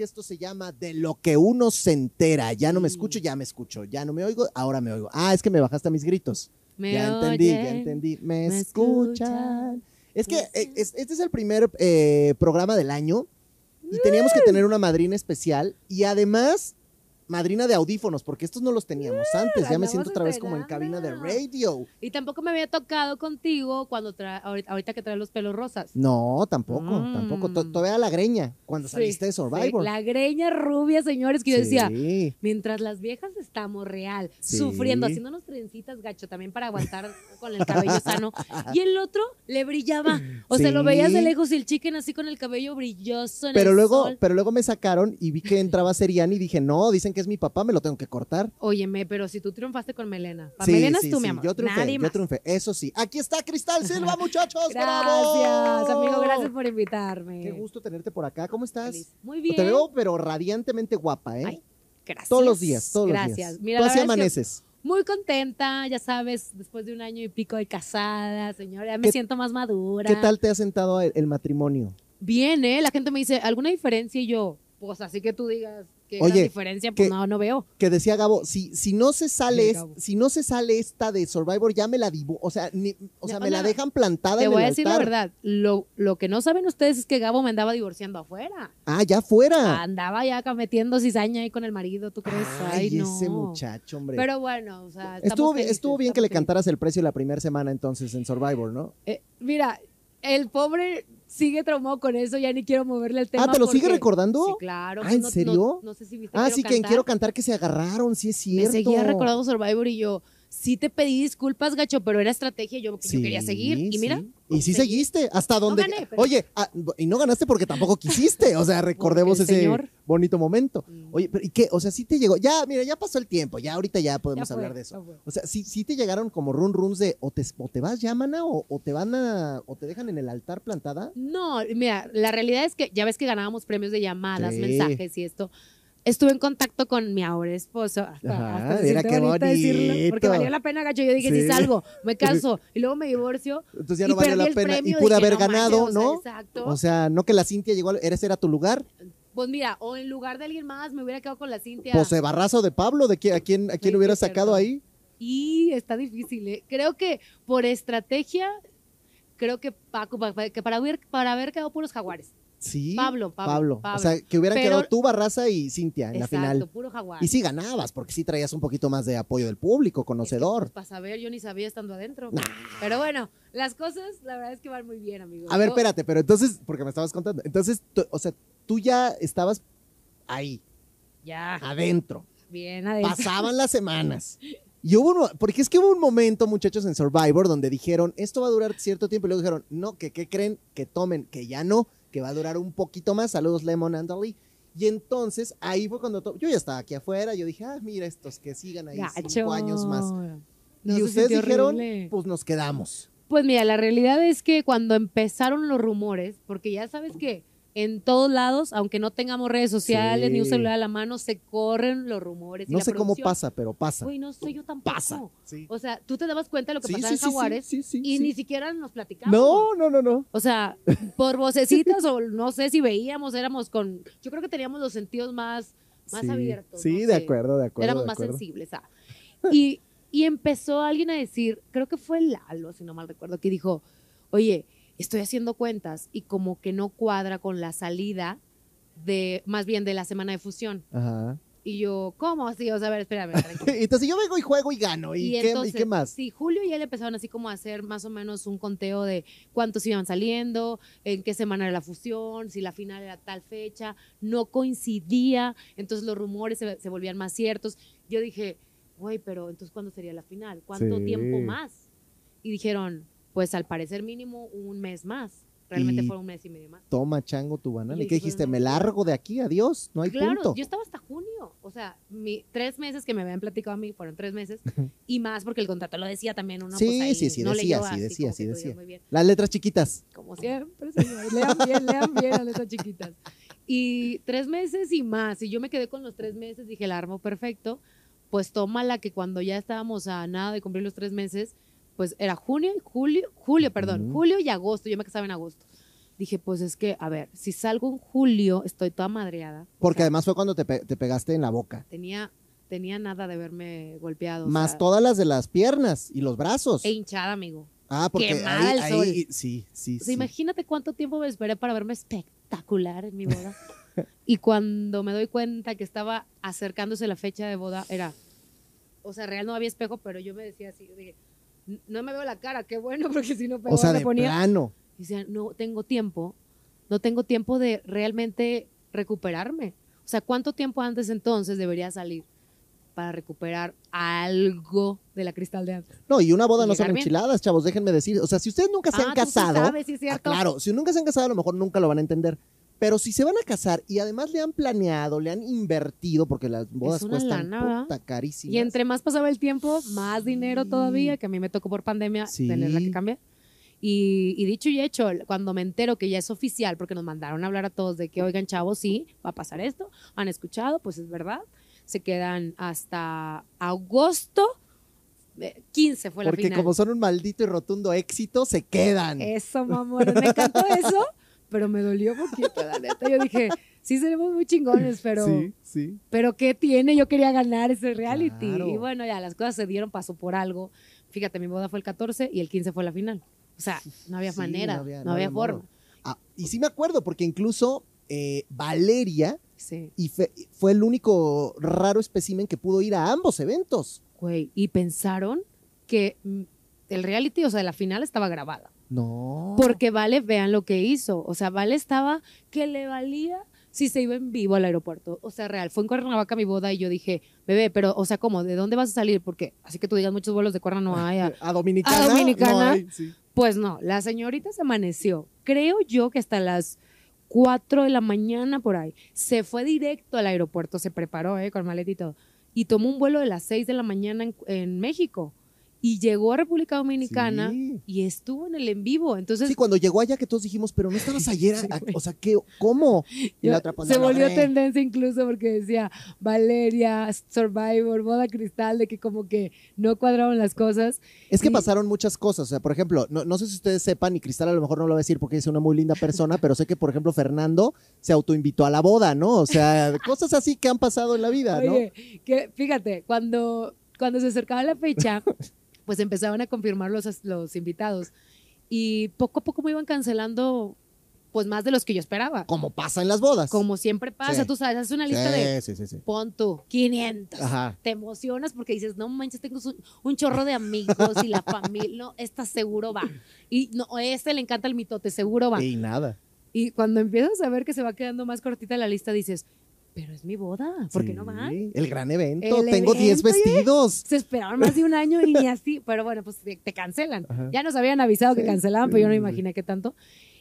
que esto se llama De lo que uno se entera. Ya no me escucho, ya me escucho. Ya no me oigo, ahora me oigo. Ah, es que me bajaste a mis gritos. Me ya entendí, ya entendí. Me, me escuchan. escuchan. Es que eh, es- este es el primer eh, programa del año y teníamos que tener una madrina especial y además madrina de audífonos, porque estos no los teníamos antes. Ya me siento otra vez como en cabina de radio. Y tampoco me había tocado contigo cuando trae, ahorita, ahorita que trae los pelos rosas. No, tampoco, Mm. tampoco. To- Todavía la greña cuando Sí, saliste de Survivor. sí, la greña rubia, señores, que yo decía, mientras las viejas estamos real, sufriendo, haciéndonos trencitas, gacho, también para aguantar con el cabello sano. Y el otro le brillaba. O sea, lo veías de lejos y el chicken así con el cabello brilloso en Pero el luego, sol. pero luego me sacaron y vi que entraba Seriani y dije, no, dicen que es mi papá, me lo tengo que cortar. Óyeme, pero si tú triunfaste con Melena. Pa' Sí, Melena sí, es tú, sí, mi amor. Yo triunfé, Nadie yo más. triunfé. Eso sí. Aquí está Cristal Silva, muchachos. Gracias, ¡Bravo! amigo, gracias por invitarme. Qué gusto tenerte por acá. ¿Cómo estás? Feliz. Muy bien. Te veo, pero radiantemente guapa, ¿eh? Ay, Gracias. todos los días, todos los Gracias. días. Mira, Tú la así amaneces. Muy contenta, ya sabes, después de un año y pico de casada, señora, ya me ¿Qué- siento más madura. ¿Qué tal te ha sentado el, el matrimonio? Bien, ¿eh? La gente me dice, ¿alguna diferencia? Y yo, pues así que tú digas que Oye, gran diferencia, pues que- no, no veo. Que decía Gabo, si, si no se sale, Sí, si no se sale esta de Survivor, ya me la dibu, o sea, ni- o sea, me la dejan plantada Te en voy el a decir la verdad, lo, lo que no saben ustedes es que Gabo me andaba divorciando afuera. Ah, ya fuera. Andaba ya metiendo cizaña ahí con el marido, ¿tú crees? Ay, Ay, no. ese muchacho, hombre. Pero bueno, o sea, estuvo, felices, estuvo bien que le cantaras el precio la primera semana entonces en Survivor, ¿no? Eh, mira, el pobre sigue traumado con eso, ya ni quiero moverle el tema. ah, ¿te lo sigue recordando? Sí, claro. Ah, ¿en no- serio? No, sé si viste ah, Quiero sí, que en Cantar. Quiero Cantar que se agarraron, sí es Me cierto. seguía recordando Survivor y yo, sí te pedí disculpas, gacho, pero era estrategia, yo, yo Sí, quería seguir. Y sí. mira. Y sí seguí. seguiste, hasta donde... gané, pero- Oye, ah, y no ganaste porque tampoco quisiste, o sea, recordemos ese señor- bonito momento. Mm. Oye, pero ¿y qué? O sea, sí te llegó, ya, mira, ya pasó el tiempo, ya ahorita ya podemos Ya fue, hablar de eso. O sea, sí, sí te llegaron como run runs de o te, o te vas ya, mana, o, o te van a, o te dejan en el altar plantada. No, mira, la realidad es que ya ves que ganábamos premios de llamadas, Sí. mensajes y esto. Estuve en contacto con mi ahora esposo. Hasta, hasta mira qué bonito decirlo, porque valió la pena, gacho. Yo dije, Sí. si salgo, me caso y luego me divorcio. Entonces ya no valió la pena. Y pude haber no ganado, manches, o sea, ¿no? exacto. O sea, no que la Cintia llegó, ¿ese era tu lugar? pues mira, o en lugar de alguien más me hubiera quedado con la Cintia. Pues eh, barrazo de Pablo, ¿de quién, a quién, a quién hubiera sacado ahí? Y está difícil, ¿eh? Creo que por estrategia, creo que Paco, para haber, para haber quedado puros jaguares. Sí. Pablo, Pablo, Pablo. O sea, que hubieran Pero- quedado tú, Barraza y Cintia en Exacto, la final. puro jaguar. Y sí ganabas, porque sí traías un poquito más de apoyo del público, conocedor. Para saber, yo ni sabía estando adentro. Nah. Pero bueno, las cosas, la verdad es que van muy bien, amigo. A ver, espérate, pero entonces, porque me estabas contando, entonces, tú- o sea, tú ya estabas ahí, Ya, adentro. bien adentro. Pasaban las semanas. Y hubo uno, porque es que hubo un momento, muchachos, en Survivor donde dijeron, esto va a durar cierto tiempo, y luego dijeron, no, que qué creen, que tomen, que ya no, que va a durar un poquito más. Saludos, Lemon and. Y entonces ahí fue cuando yo ya estaba aquí afuera, yo dije, ah, mira estos que sigan ahí Gacho. cinco años más. No, y ustedes dijeron, horrible. pues nos quedamos. Pues mira, la realidad es que cuando empezaron los rumores, porque ya sabes que en todos lados, aunque no tengamos redes sociales Sí. ni un celular a la mano, se corren los rumores. y No sé cómo pasa, pero pasa. Güey, no sé yo tampoco. Pasa. Sí. O sea, tú te dabas cuenta de lo que Sí, pasaba en Jaguares y ni siquiera nos platicamos. No, no, no, no. O sea, por vocecitas o no sé si veíamos, éramos con. Yo creo que teníamos los sentidos más, más abiertos. Sí, no de sé. acuerdo, de acuerdo. Éramos de más sensibles. ah. Y, y empezó alguien a decir, creo que fue Lalo, si no mal recuerdo, que dijo: Oye, estoy haciendo cuentas y como que no cuadra con la salida de, más bien de la semana de fusión. Ajá. Y yo, ¿cómo así? O sea, a ver, espérame. Entonces yo vengo y juego y gano. ¿Y, qué, entonces, ¿y qué más? Sí, Julio y él empezaron así como a hacer más o menos un conteo de cuántos iban saliendo, en qué semana era la fusión, si la final era tal fecha, no coincidía, entonces los rumores se, se volvían más ciertos. Yo dije, güey, pero entonces ¿cuándo sería la final? ¿Cuánto Sí. tiempo más? Y dijeron, pues al parecer mínimo un mes más. Realmente fue un mes y medio más. Toma, chango, tu banana. Y ¿Y yo qué dijiste? Me largo de aquí, adiós. No hay Claro, punto. yo estaba hasta junio. O sea, mi, tres meses que me habían platicado a mí fueron tres meses y más porque el contrato lo decía también uno. Sí, pues ahí sí, sí, no decía, sí, así decía, sí, decía. Las letras chiquitas. Como siempre, señores. Lean bien, lean bien a letras chiquitas. Y tres meses y más. Y yo me quedé con los tres meses, dije, el armo perfecto. Pues tómala que cuando ya estábamos a nada de cumplir los tres meses, pues era junio y julio, julio, perdón, Ujú. julio y agosto. Yo me casaba en agosto. dije, pues es que, a ver, si salgo en julio, estoy toda madreada. O Porque sea, además fue cuando te, pe- te pegaste en la boca. tenía, tenía nada de verme golpeado. o Más sea, todas las de las piernas y los brazos. E hinchada, amigo. ah, porque ahí, ahí- sol. sí, sí, O sea, sí. imagínate cuánto tiempo me esperé para verme espectacular en mi boda. y cuando me doy cuenta que estaba acercándose la fecha de boda, era, o sea, real no había espejo, pero yo me decía así, dije, "N- no me veo la cara, qué bueno, porque si no O sea, me ponía. plano. Y decía, no tengo tiempo, no tengo tiempo de realmente recuperarme. O sea, ¿cuánto tiempo antes entonces debería salir para recuperar algo de la cristal de antes? No, y una boda no son enchiladas, chavos, déjenme decir. O sea, si ustedes nunca se Ah, han casado. sabes, sí es ah, claro, si nunca se han casado, a lo mejor nunca lo van a entender. Pero si se van a casar y además le han planeado, le han invertido, porque las bodas una cuestan lana, puta, carísimas. Y entre más pasaba el tiempo, más dinero Sí. todavía, que a mí me tocó por pandemia Sí. tenerla que cambiar. Y, y dicho y hecho, cuando me entero que ya es oficial, porque nos mandaron a hablar a todos de que, oigan, chavos, sí, va a pasar esto, han escuchado, pues es verdad, se quedan hasta agosto, eh, 15 fue la Porque final. como son un maldito y rotundo éxito, se quedan. Eso, mamón, me encantó eso, pero me dolió poquito, la neta. Yo dije, sí seremos muy chingones, pero... Sí, sí. pero ¿qué tiene? Yo quería ganar ese reality. Claro. Y bueno, ya las cosas se dieron, pasó por algo. Fíjate, mi boda fue el 14 y el 15 fue la final. O sea, no había Sí, manera, no había- no no había, había forma. Ah, y sí me acuerdo, porque incluso eh, Valeria Sí, y fe- fue el único raro espécimen que pudo ir a ambos eventos. güey. Y pensaron que mm, el reality, o sea, la final estaba grabada. No. Porque Vale, vean lo que hizo. O sea, Vale estaba que le valía si se iba en vivo al aeropuerto. O sea, real. Fue en Cuernavaca mi boda y yo dije, bebé, pero, o sea, ¿cómo? ¿De dónde vas a salir? Porque así que tú digas, muchos vuelos de Cuerna no hay. a- a Dominicana. a Dominicana. no hay, sí. Pues no, la señorita se amaneció. Creo yo que hasta las 4 de la mañana por ahí. Se fue directo al aeropuerto, se preparó eh, con maleta y tomó un vuelo de las 6 de la mañana en, en México. Y llegó a República Dominicana Sí. y estuvo en el en vivo. Entonces Sí, cuando llegó allá que todos dijimos, pero no estabas ayer, Sí, a- güey. o sea, ¿qué, ¿cómo? Y yo- la otra, se volvió tendencia incluso porque decía Valeria, Survivor, Boda Cristal, de que como que no cuadraban las cosas. Es que Y- pasaron muchas cosas. O sea, por ejemplo, no, no sé si ustedes sepan, y Cristal a lo mejor no lo va a decir porque es una muy linda persona, pero sé que, por ejemplo, Fernando se autoinvitó a la boda, ¿no? O sea, cosas así que han pasado en la vida, ¿no? Que fíjate, cuando, cuando se acercaba la fecha, pues empezaban a confirmar los, los invitados. Y poco a poco me iban cancelando, pues más de los que yo esperaba. Como pasa en las bodas. Como siempre pasa, Sí. tú sabes, haces una lista sí, de, sí, sí, sí. pon tú, 500. Ajá. Te emocionas porque dices, no manches, tengo un, un chorro de amigos y la familia, no, esta seguro va. Y no, a este le encanta el mitote, seguro va. Y nada. Y cuando empiezas a ver que se va quedando más cortita la lista, dices, pero es mi boda, ¿por qué no van? El gran evento. El Tengo 10 evento, oye. vestidos. Se esperaron más de un año y ni así, pero bueno, pues te, cancelan. Ajá. Ya nos habían avisado que cancelaban, sí, pero yo no imaginé que tanto.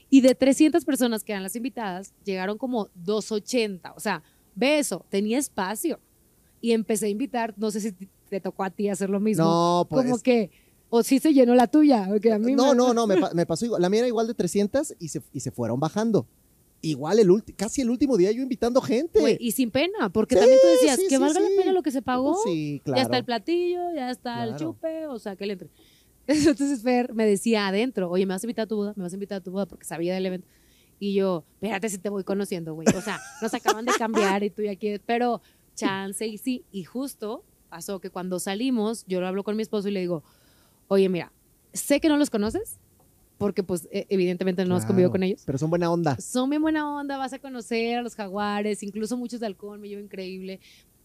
Y de 300 personas que eran las invitadas, llegaron como 280. O sea, ve eso, tenía espacio. Y empecé a invitar, no sé si te- tocó a ti hacer lo mismo. No, pues. como que, o sí se llenó la tuya. porque a mí No, me- no, no, me pasó igual. La mía era igual de 300 y se, y se fueron bajando. Igual el casi el último día yo invitando gente. Güey, y sin pena, porque Sí, también tú decías sí, que sí, valga la pena lo que se pagó. Sí, claro. Ya está el platillo, ya está el Claro. chupe, o sea, que le entre. Entonces Fer me decía adentro, oye, ¿me vas a invitar a tu boda? ¿Me vas a invitar a tu boda? Porque sabía del evento. Y yo, espérate si te voy conociendo, güey. O sea, nos acaban de cambiar y tú ya quieres, pero chance y sí. Y justo pasó que cuando salimos, yo lo hablo con mi esposo y le digo, oye, mira, sé que no los conoces, porque pues e- evidentemente no has convivido Claro, con ellos. Pero son buena onda. Son bien buena onda, vas a conocer a los jaguares, incluso muchos de halcón, me llevo increíble.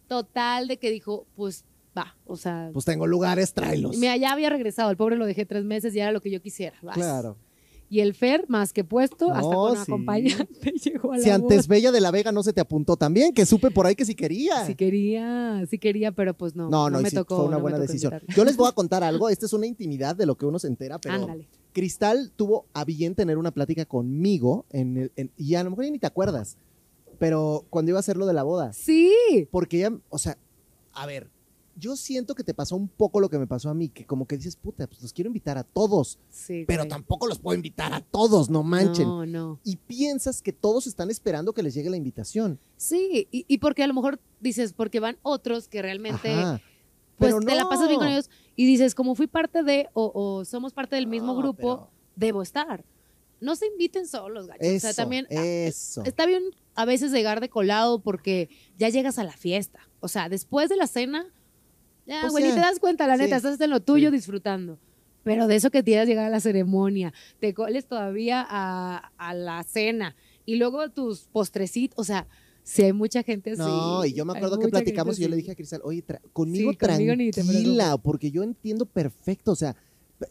Total de que dijo, pues va, o sea, Pues tengo lugares, tráelos. mira, ya había regresado, el pobre lo dejé tres meses y era lo que yo quisiera. vas. Claro. Y el Fer, más que puesto, hasta No, con sí. acompañante llegó a la Si antes. Bella de la Vega no se te apuntó también, que supe por ahí que sí quería. Sí quería, sí quería, pero pues no. no, no, y me sí, tocó. fue una no buena decisión. invitarla. Yo les voy a contar algo, esta es una intimidad de lo que uno se entera, pero Ándale. Cristal tuvo a bien tener una plática conmigo, en el- en- y a lo mejor ya ni te acuerdas, pero cuando iba a hacer lo de la boda, Sí, porque ella, o sea, a ver, yo siento que te pasó un poco lo que me pasó a mí, que como que dices, puta, pues los quiero invitar a todos, sí. pero güey. tampoco los puedo invitar a todos, no manchen. No, no. Y piensas que todos están esperando que les llegue la invitación. Sí, y, y porque a lo mejor dices, porque van otros que realmente Ajá. pues Pero te la pasas bien con ellos y dices, como fui parte de o, o somos parte del mismo No, grupo, pero- debo estar. no se inviten solos, gacho. Eso, o sea, también ah, eso. está bien a veces llegar de colado porque ya llegas a la fiesta. O sea, después de la cena, ya, Pues güey, ni te das cuenta, la Sí. neta, estás en lo tuyo Sí. disfrutando. Pero de eso que quieras llegar a la ceremonia, te coles todavía a, a la cena y luego tus postrecitos, o sea, si hay mucha gente así. No, y yo me acuerdo que platicamos y yo le dije a Cristal, oye, tra- conmigo, Sí, conmigo tranquila, porque yo entiendo perfecto, o sea,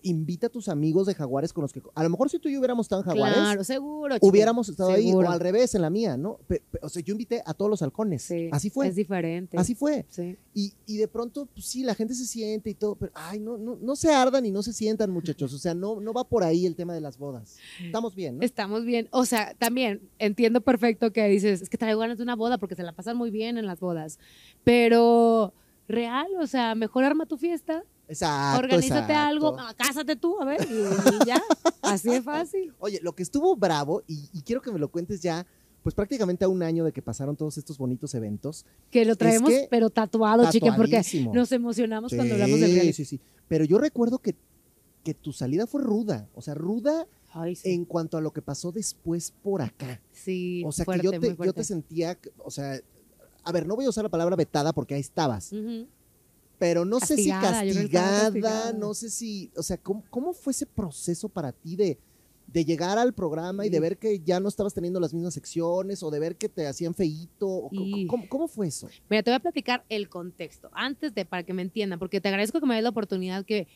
invita a tus amigos de Jaguares con los que, a lo mejor si tú y yo hubiéramos estado en Jaguares, Claro, seguro. chico, hubiéramos estado ahí, o al revés, en la mía, ¿no? Pe- pe- o sea, yo invité a todos los halcones, Sí, así fue, Es diferente. así fue. Sí. Y, y de pronto, pues, sí, la gente se siente y todo, pero, ay, no, no, no se ardan y no se sientan, muchachos, o sea, no, no va por ahí el tema de las bodas. Estamos bien, ¿no? Estamos bien. O sea, también entiendo perfecto que dices, es que traigo ganas de una boda porque se la pasan muy bien en las bodas. Pero real, o sea, mejor arma tu fiesta, Exacto, organízate exacto. algo, ah, cásate tú, a ver, y, y ya. Así de fácil. Oye, lo que estuvo bravo, y, y quiero que me lo cuentes ya, pues prácticamente a un año de que pasaron todos estos bonitos eventos. Que lo traemos, que- pero tatuado, chiquen, porque nos emocionamos cuando hablamos del Sí, reality. sí, sí. Pero yo recuerdo que, que tu salida fue ruda, o sea, ruda Ay, sí. en cuanto a lo que pasó después por acá. Sí, O sea, fuerte, que yo te, yo te sentía, o sea, a ver, no voy a usar la palabra vetada porque ahí estabas. Pero no sé si Castigada, no sé si, o sea, ¿cómo, cómo fue ese proceso para ti de, de llegar al programa y de ver que ya no estabas teniendo las mismas secciones o de ver que te hacían feíto? Y- ¿Cómo, cómo fue eso? Mira, te voy a platicar el contexto, antes de, para que me entiendan, porque te agradezco que me des la oportunidad que,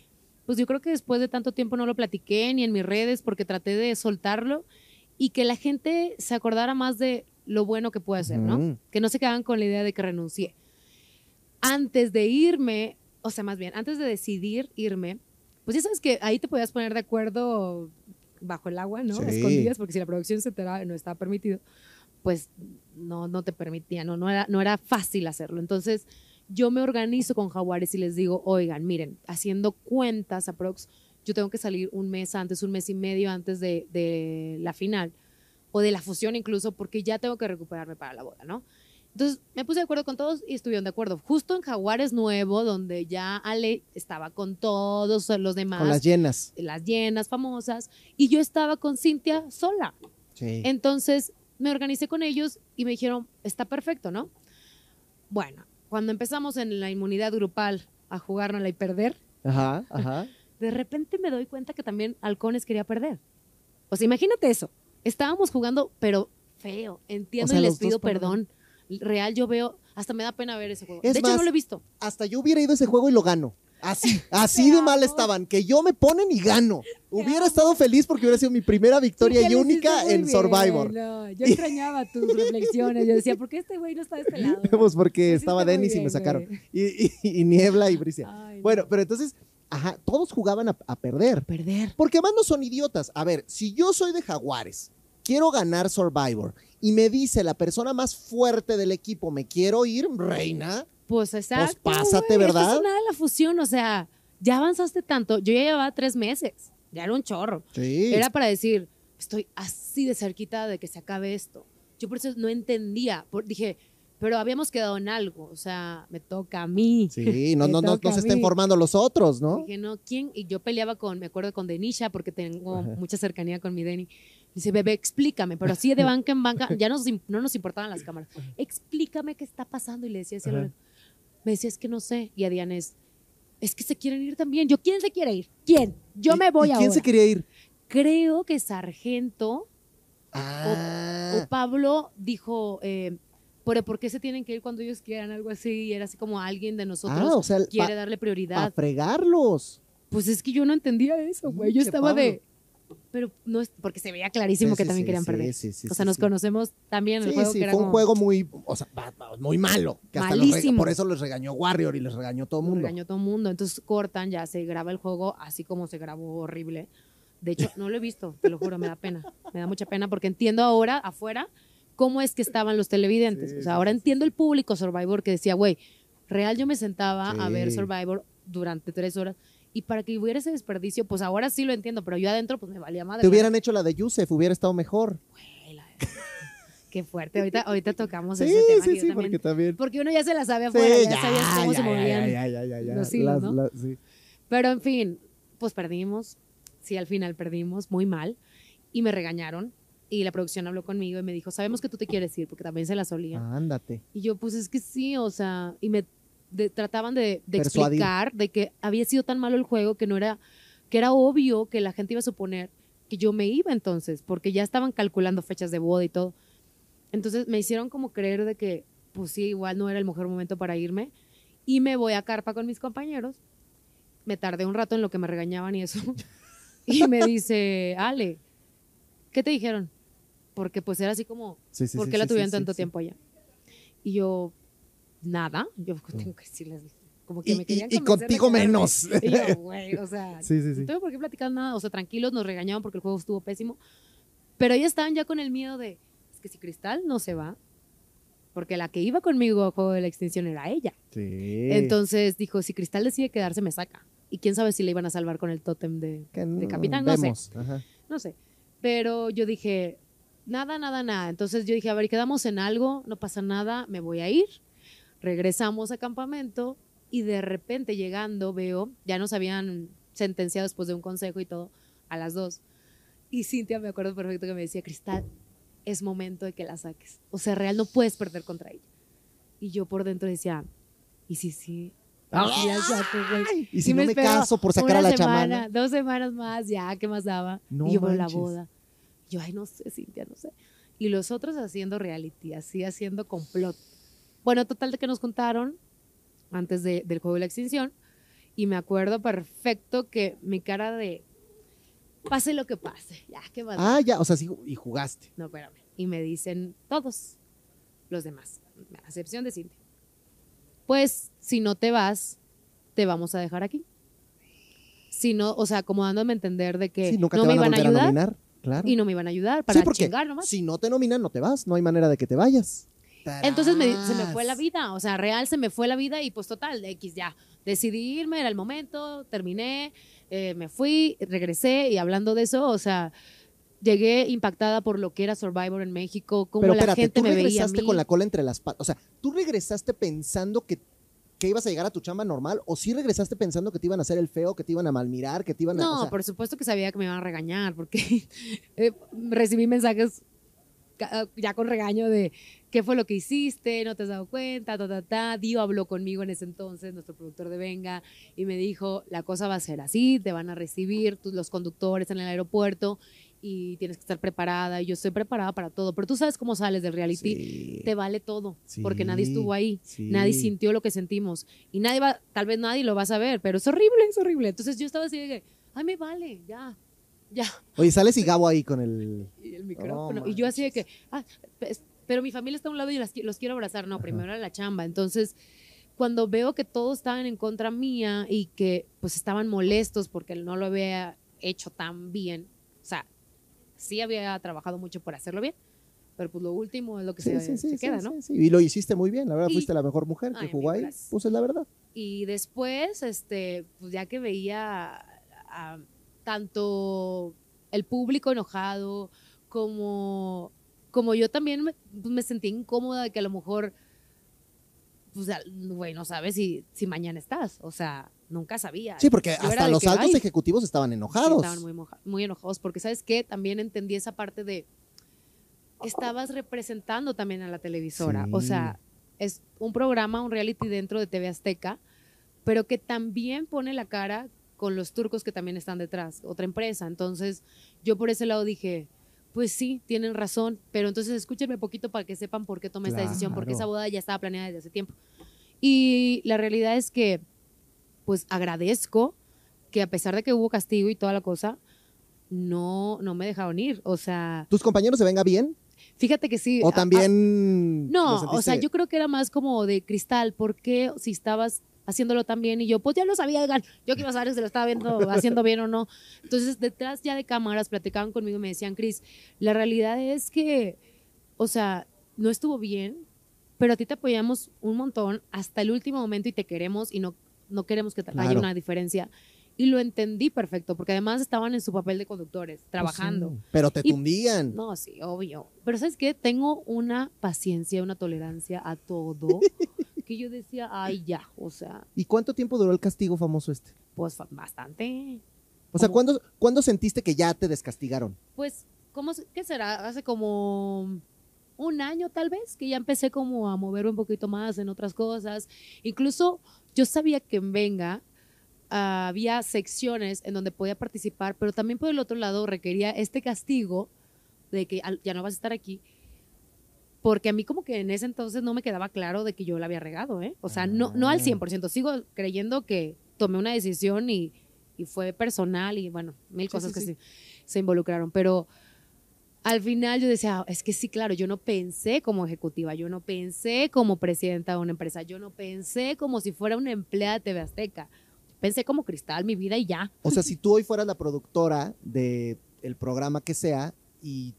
pues yo creo que después de tanto tiempo no lo platiqué ni en mis redes, porque traté de soltarlo y que la gente se acordara más de lo bueno que puede ser, ¿no? Que no se quedaban con la idea de que renuncié. Antes de irme, o sea, más bien, antes de decidir irme, pues ya sabes que ahí te podías poner de acuerdo bajo el agua, ¿no? Sí. Escondidas, porque si la producción se enteraba no estaba permitido, pues no, no te permitía, no, no, era, no era fácil hacerlo. Entonces, yo me organizo con Jaguares y les digo, oigan, miren, haciendo cuentas aprox, yo tengo que salir un mes antes, un mes y medio antes de, de la final, o de la fusión incluso, porque ya tengo que recuperarme para la boda, ¿no? Entonces me puse de acuerdo con todos y estuvieron de acuerdo. Justo en Jaguares Nuevo, donde ya Ale estaba con todos los demás, Con las llenas. las llenas famosas, y yo estaba con Cintia sola. Sí. Entonces me organicé con ellos y me dijeron, está perfecto, ¿no? Bueno, cuando empezamos en la inmunidad grupal a jugárnosla y perder, Ajá, ajá. de repente me doy cuenta que también Halcones quería perder. O sea, imagínate eso. Estábamos jugando, pero feo. Entiendo O sea, y les pido perdón. perdón. Real, yo veo, hasta me da pena ver ese juego. Es de hecho, más, no lo he visto. Hasta yo hubiera ido a ese juego y lo gano. Así, así de mal estaban, que yo me ponen y gano. Hubiera estado feliz porque hubiera sido mi primera victoria y única en bien, Survivor. no. yo extrañaba tus reflexiones. Yo decía, ¿por qué este güey no está de este lado? Pues porque estaba Denis y me sacaron. Y, y- y Niebla y Bricia. Ay, no. Bueno, pero entonces, ajá, todos jugaban a, a perder. perder. Porque además no son idiotas. A ver, si yo soy de Jaguares, quiero ganar Survivor y me dice la persona más fuerte del equipo, me quiero ir, reina. Pues exacto. pásate, güey. ¿verdad? Esto es nada de la fusión, o sea, ya avanzaste tanto. Yo ya llevaba tres meses, ya era un chorro. Sí. Era para decir, estoy así de cerquita de que se acabe esto. Yo por eso no entendía, por- dije, pero habíamos quedado en algo, o sea, me toca a mí. Sí, no, no, no, no se estén formando los otros, ¿no? Dije, no, ¿quién? Y yo peleaba con, me acuerdo con Denisha, porque tengo Ajá. mucha cercanía con mi Deni. Dice, bebé, explícame, pero así de banca en banca, ya nos, no nos importaban las cámaras. Explícame qué está pasando. Y le decía Ajá. Me decía, es que no sé. Y a Diana es, es que se quieren ir también. Yo, ¿quién se quiere ir? ¿Quién? Yo ¿Y- me voy ¿y ahora. quién se quería ir? Creo que Sargento Ah, o Pablo dijo, eh, pero ¿por qué se tienen que ir cuando ellos quieran? Algo así. Y era así como alguien de nosotros ah, o sea, quiere darle prioridad. fregarlos. Pues es que yo no entendía eso, güey. Yo estaba Pablo. de. Pero no es. Porque se veía clarísimo Sí, que sí, también sí, querían perder. sí, sí, o sea, nos conocemos también en el Sí, juego sí, que era fue un como- juego muy, o sea, muy malo. Que hasta los Malísimo. por eso les regañó Warrior y les regañó todo el mundo. regañó todo el mundo. Entonces cortan, ya se graba el juego así como se grabó horrible. De hecho, no lo he visto, te lo juro, me da pena. Me da mucha pena porque entiendo ahora, afuera, cómo es que estaban los televidentes. Sí, o sea, sí, ahora sí, entiendo el público Survivor que decía, güey, real yo me sentaba a ver Sí. Survivor durante tres horas y para que hubiera ese desperdicio, pues ahora sí lo entiendo, pero yo adentro pues me valía madre. Te hubieran hecho la de Yusef, hubiera estado mejor. Güey, la- Qué fuerte. Ahorita, ahorita tocamos Sí, ese tema. sí, sí, también- porque también. porque uno ya se la sabe Sí, afuera, ya, ya, sabías cómo se ya, movían. ya, ya, ya, ya, los hilos, ¿no? sí. Pero en fin, pues perdimos. Sí, al final perdimos, muy mal. y me regañaron. Y la producción habló conmigo y me dijo, sabemos que tú te quieres ir, porque también se la solía. Ándate. Y yo, pues es que sí, o sea, y me de- trataban de, de explicar de que había sido tan malo el juego que no era, que era obvio que la gente iba a suponer que yo me iba entonces, porque ya estaban calculando fechas de boda y todo. Entonces me hicieron como creer de que, pues sí, igual no era el mejor momento para irme. Y me voy a carpa con mis compañeros. Me tardé un rato en lo que me regañaban y eso. y me dice, Ale, ¿qué te dijeron? Porque pues era así como, Sí, sí, ¿Por sí, qué la sí, tuvieron sí, tanto tiempo allá? Y yo, nada. Yo tengo que decirles, como que Y- me querían y contigo menos. Y yo, güey, o sea, no tengo por qué platicar nada. O sea, tranquilos, nos regañaban porque el juego estuvo pésimo. Pero ellos estaban ya con el miedo de, es que si Cristal no se va, porque la que iba conmigo al juego de la extinción era ella. Sí. Entonces dijo, si Cristal decide quedarse, me saca. Y quién sabe si le iban a salvar con el tótem de, de capitán, no sé. Ajá. no sé. Pero yo dije, nada, nada, nada. Entonces yo dije, a ver, quedamos en algo, no pasa nada, me voy a ir. Regresamos a campamento y de repente llegando veo, ya nos habían sentenciado después de un consejo y todo, a las dos. Y Cintia me acuerdo perfecto que me decía, Cristal, es momento de que la saques. O sea, real, no puedes perder contra ella. Y yo por dentro decía, ¿y si sí? Sí güey. Y si Y no me caso por sacar Una a la semana, chamana. Dos semanas más, ya, ¿qué más daba? No y yo, pero la boda. Y yo, ay, no sé, Cintia, no sé. Y los otros haciendo reality, así haciendo complot. Bueno, total de que nos contaron antes de- del juego de la extinción. Y me acuerdo perfecto que mi cara de pase lo que pase, ya, ¿qué da? Ah, ya, o sea, sí, y jugaste. No, espérame. Y me dicen todos los demás, a excepción de Cintia. Pues si no te vas, te vamos a dejar aquí. Si no, o sea, como dándome a entender de que Sí, nunca no te me van a iban a a, ayudar nominar. Claro. y no me iban a ayudar para sí, porque chingar nomás. si no te nominan, no te vas. No hay manera de que te vayas. Entonces me- se me fue la vida, o sea, real se me fue la vida y pues total, de X ya. Decidí irme, era el momento, terminé, eh, me fui, regresé y hablando de eso, o sea, llegué impactada por lo que era Survivor en México, cómo Pero la espérate, gente tú me veía regresaste con la cola entre las patas. O sea, ¿tú regresaste pensando que, que ibas a llegar a tu chamba normal? ¿O sí regresaste pensando que te iban a hacer el feo, que te iban a malmirar, que te iban a. No, o sea, por supuesto que sabía que me iban a regañar, porque eh, recibí mensajes ca- ya con regaño de qué fue lo que hiciste, no te has dado cuenta, ta, ta, ta. Dio habló conmigo en ese entonces, nuestro productor de Venga, y me dijo, la cosa va a ser así, te van a recibir tus- los conductores en el aeropuerto y tienes que estar preparada. Y yo estoy preparada para todo, pero tú sabes cómo sales del reality, sí, te vale todo, Sí, porque nadie estuvo ahí. sí. Nadie sintió lo que sentimos. Y nadie va, tal vez nadie lo va a saber, pero es horrible, es horrible. Entonces yo estaba así de que, ay, me vale, ya, ya. Oye, sales y Gabo ahí con el. Y el micrófono. No y yo así de que, ah, pero mi familia está a un lado y las los quiero abrazar. No, primero era la chamba. Entonces, cuando veo que todos estaban en contra mía y que pues estaban molestos porque no lo había hecho tan bien, o sea, sí había trabajado mucho por hacerlo bien, pero pues lo último es lo que Sí, se, sí, sí, se sí, queda, sí, ¿no? sí. Y lo hiciste muy bien, la verdad, Y- fuiste la mejor mujer que Ay, jugó ahí. Pues es la verdad. Y después, este, pues ya que veía a- tanto el público enojado como, como yo también me, pues, me sentía incómoda de que a lo mejor, pues, güey, no sabes si, si mañana estás. O sea, nunca sabía. Sí, porque Yo hasta los que, altos "Ay". ejecutivos estaban enojados. estaban muy, moja- muy enojados porque, ¿sabes qué? También entendí esa parte de, estabas representando también a la televisora. O sea, es un programa, un reality dentro de TV Azteca, pero que también pone la cara con los turcos que también están detrás, otra empresa. Entonces, yo por ese lado dije, pues sí, tienen razón, pero entonces escúchenme poquito para que sepan por qué tomé esta decisión, porque esa boda ya estaba planeada desde hace tiempo. Y la realidad es que, pues agradezco que a pesar de que hubo castigo y toda la cosa, no, no me dejaron ir. O sea, ¿Tus compañeros se venga bien? fíjate que sí. ¿O a- también.? no, o sea, yo creo que era más como de cristal, porque si estabas haciéndolo tan bien y yo, pues ya lo sabía, oigan, yo a saber si lo estaba viendo, haciendo bien o no. Entonces, detrás ya de cámaras platicaban conmigo y me decían, Cris, la realidad es que, o sea, no estuvo bien, pero a ti te apoyamos un montón hasta el último momento y te queremos y no, no queremos que haya una diferencia. Y lo entendí perfecto, porque además estaban en su papel de conductores, trabajando. Pues sí, Pero te Y- tundían. No, sí, obvio. Pero ¿sabes qué? Tengo una paciencia, una tolerancia a todo que yo decía, ay, ya, o sea, ¿Y cuánto tiempo duró el castigo famoso este? pues bastante. O sea. ¿cuándo, ¿cuándo sentiste que ya te descastigaron? Pues ¿cómo, se- ¿qué será? Hace como un año tal vez, que ya empecé como a moverme un poquito más en otras cosas. Incluso yo sabía que en Venga ah, había secciones en donde podía participar, pero también por el otro lado requería este castigo de que ya no vas a estar aquí. Porque a mí como que en ese entonces no me quedaba claro de que yo la había regado, ¿eh? O sea, no, no al Ah. 100%, sigo creyendo que tomé una decisión y, y fue personal y bueno, mil Sí, cosas sí, que sí. se, se involucraron, pero al final yo decía, es que sí, claro, yo no pensé como ejecutiva, yo no pensé como presidenta de una empresa, yo no pensé como si fuera una empleada de TV Azteca, pensé como cristal mi vida y ya. O sea, si tú hoy fueras la productora de el programa que sea y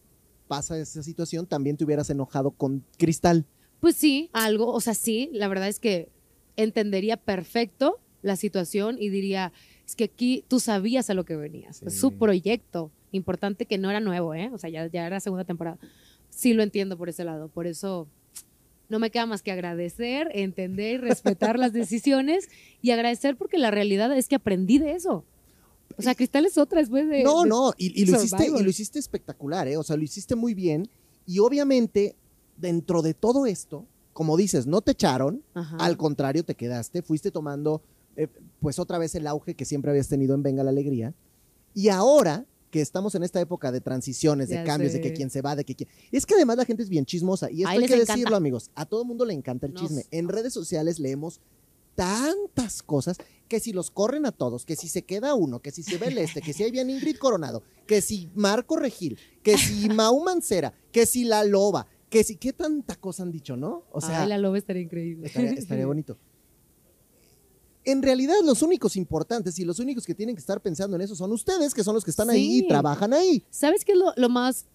pasa esa situación, también te hubieras enojado con Cristal. Pues sí, algo, o sea, sí, la verdad es que entendería perfecto la situación y diría, es que aquí tú sabías a lo que venías, es su proyecto, importante que no era nuevo, ¿eh? O sea, ya, ya era segunda temporada. Sí lo entiendo por ese lado, por eso no me queda más que agradecer, entender y respetar las decisiones y agradecer porque la realidad es que aprendí de eso. O sea, Cristal es otra después de... No, de- no, y, y lo hiciste, y lo hiciste espectacular, ¿eh? O sea, lo hiciste muy bien. Y obviamente, dentro de todo esto, como dices, no te echaron, Ajá. al contrario, te quedaste, fuiste tomando, eh, pues otra vez el auge que siempre habías tenido en Venga la Alegría. Y ahora que estamos en esta época de transiciones, de Ya cambios, de que quién se va, de que quién... Es que además la gente es bien chismosa. Y esto Ay, hay que encanta. decirlo, amigos. A todo mundo le encanta el Nos- chisme. En redes sociales leemos tantas cosas que si los corren a todos, que si se queda uno, que si se ve el este, que si ahí viene Ingrid Coronado, que si Marco Regil, que si Mau Mancera, que si La Loba, que si... ¿Qué tanta cosa han dicho, no? O sea, Ay, la loba estaría increíble. estaría, estaría bonito. En realidad, los únicos importantes y los únicos que tienen que estar pensando en eso son ustedes, que son los que están ahí y trabajan ahí. ¿Sabes qué es lo, lo más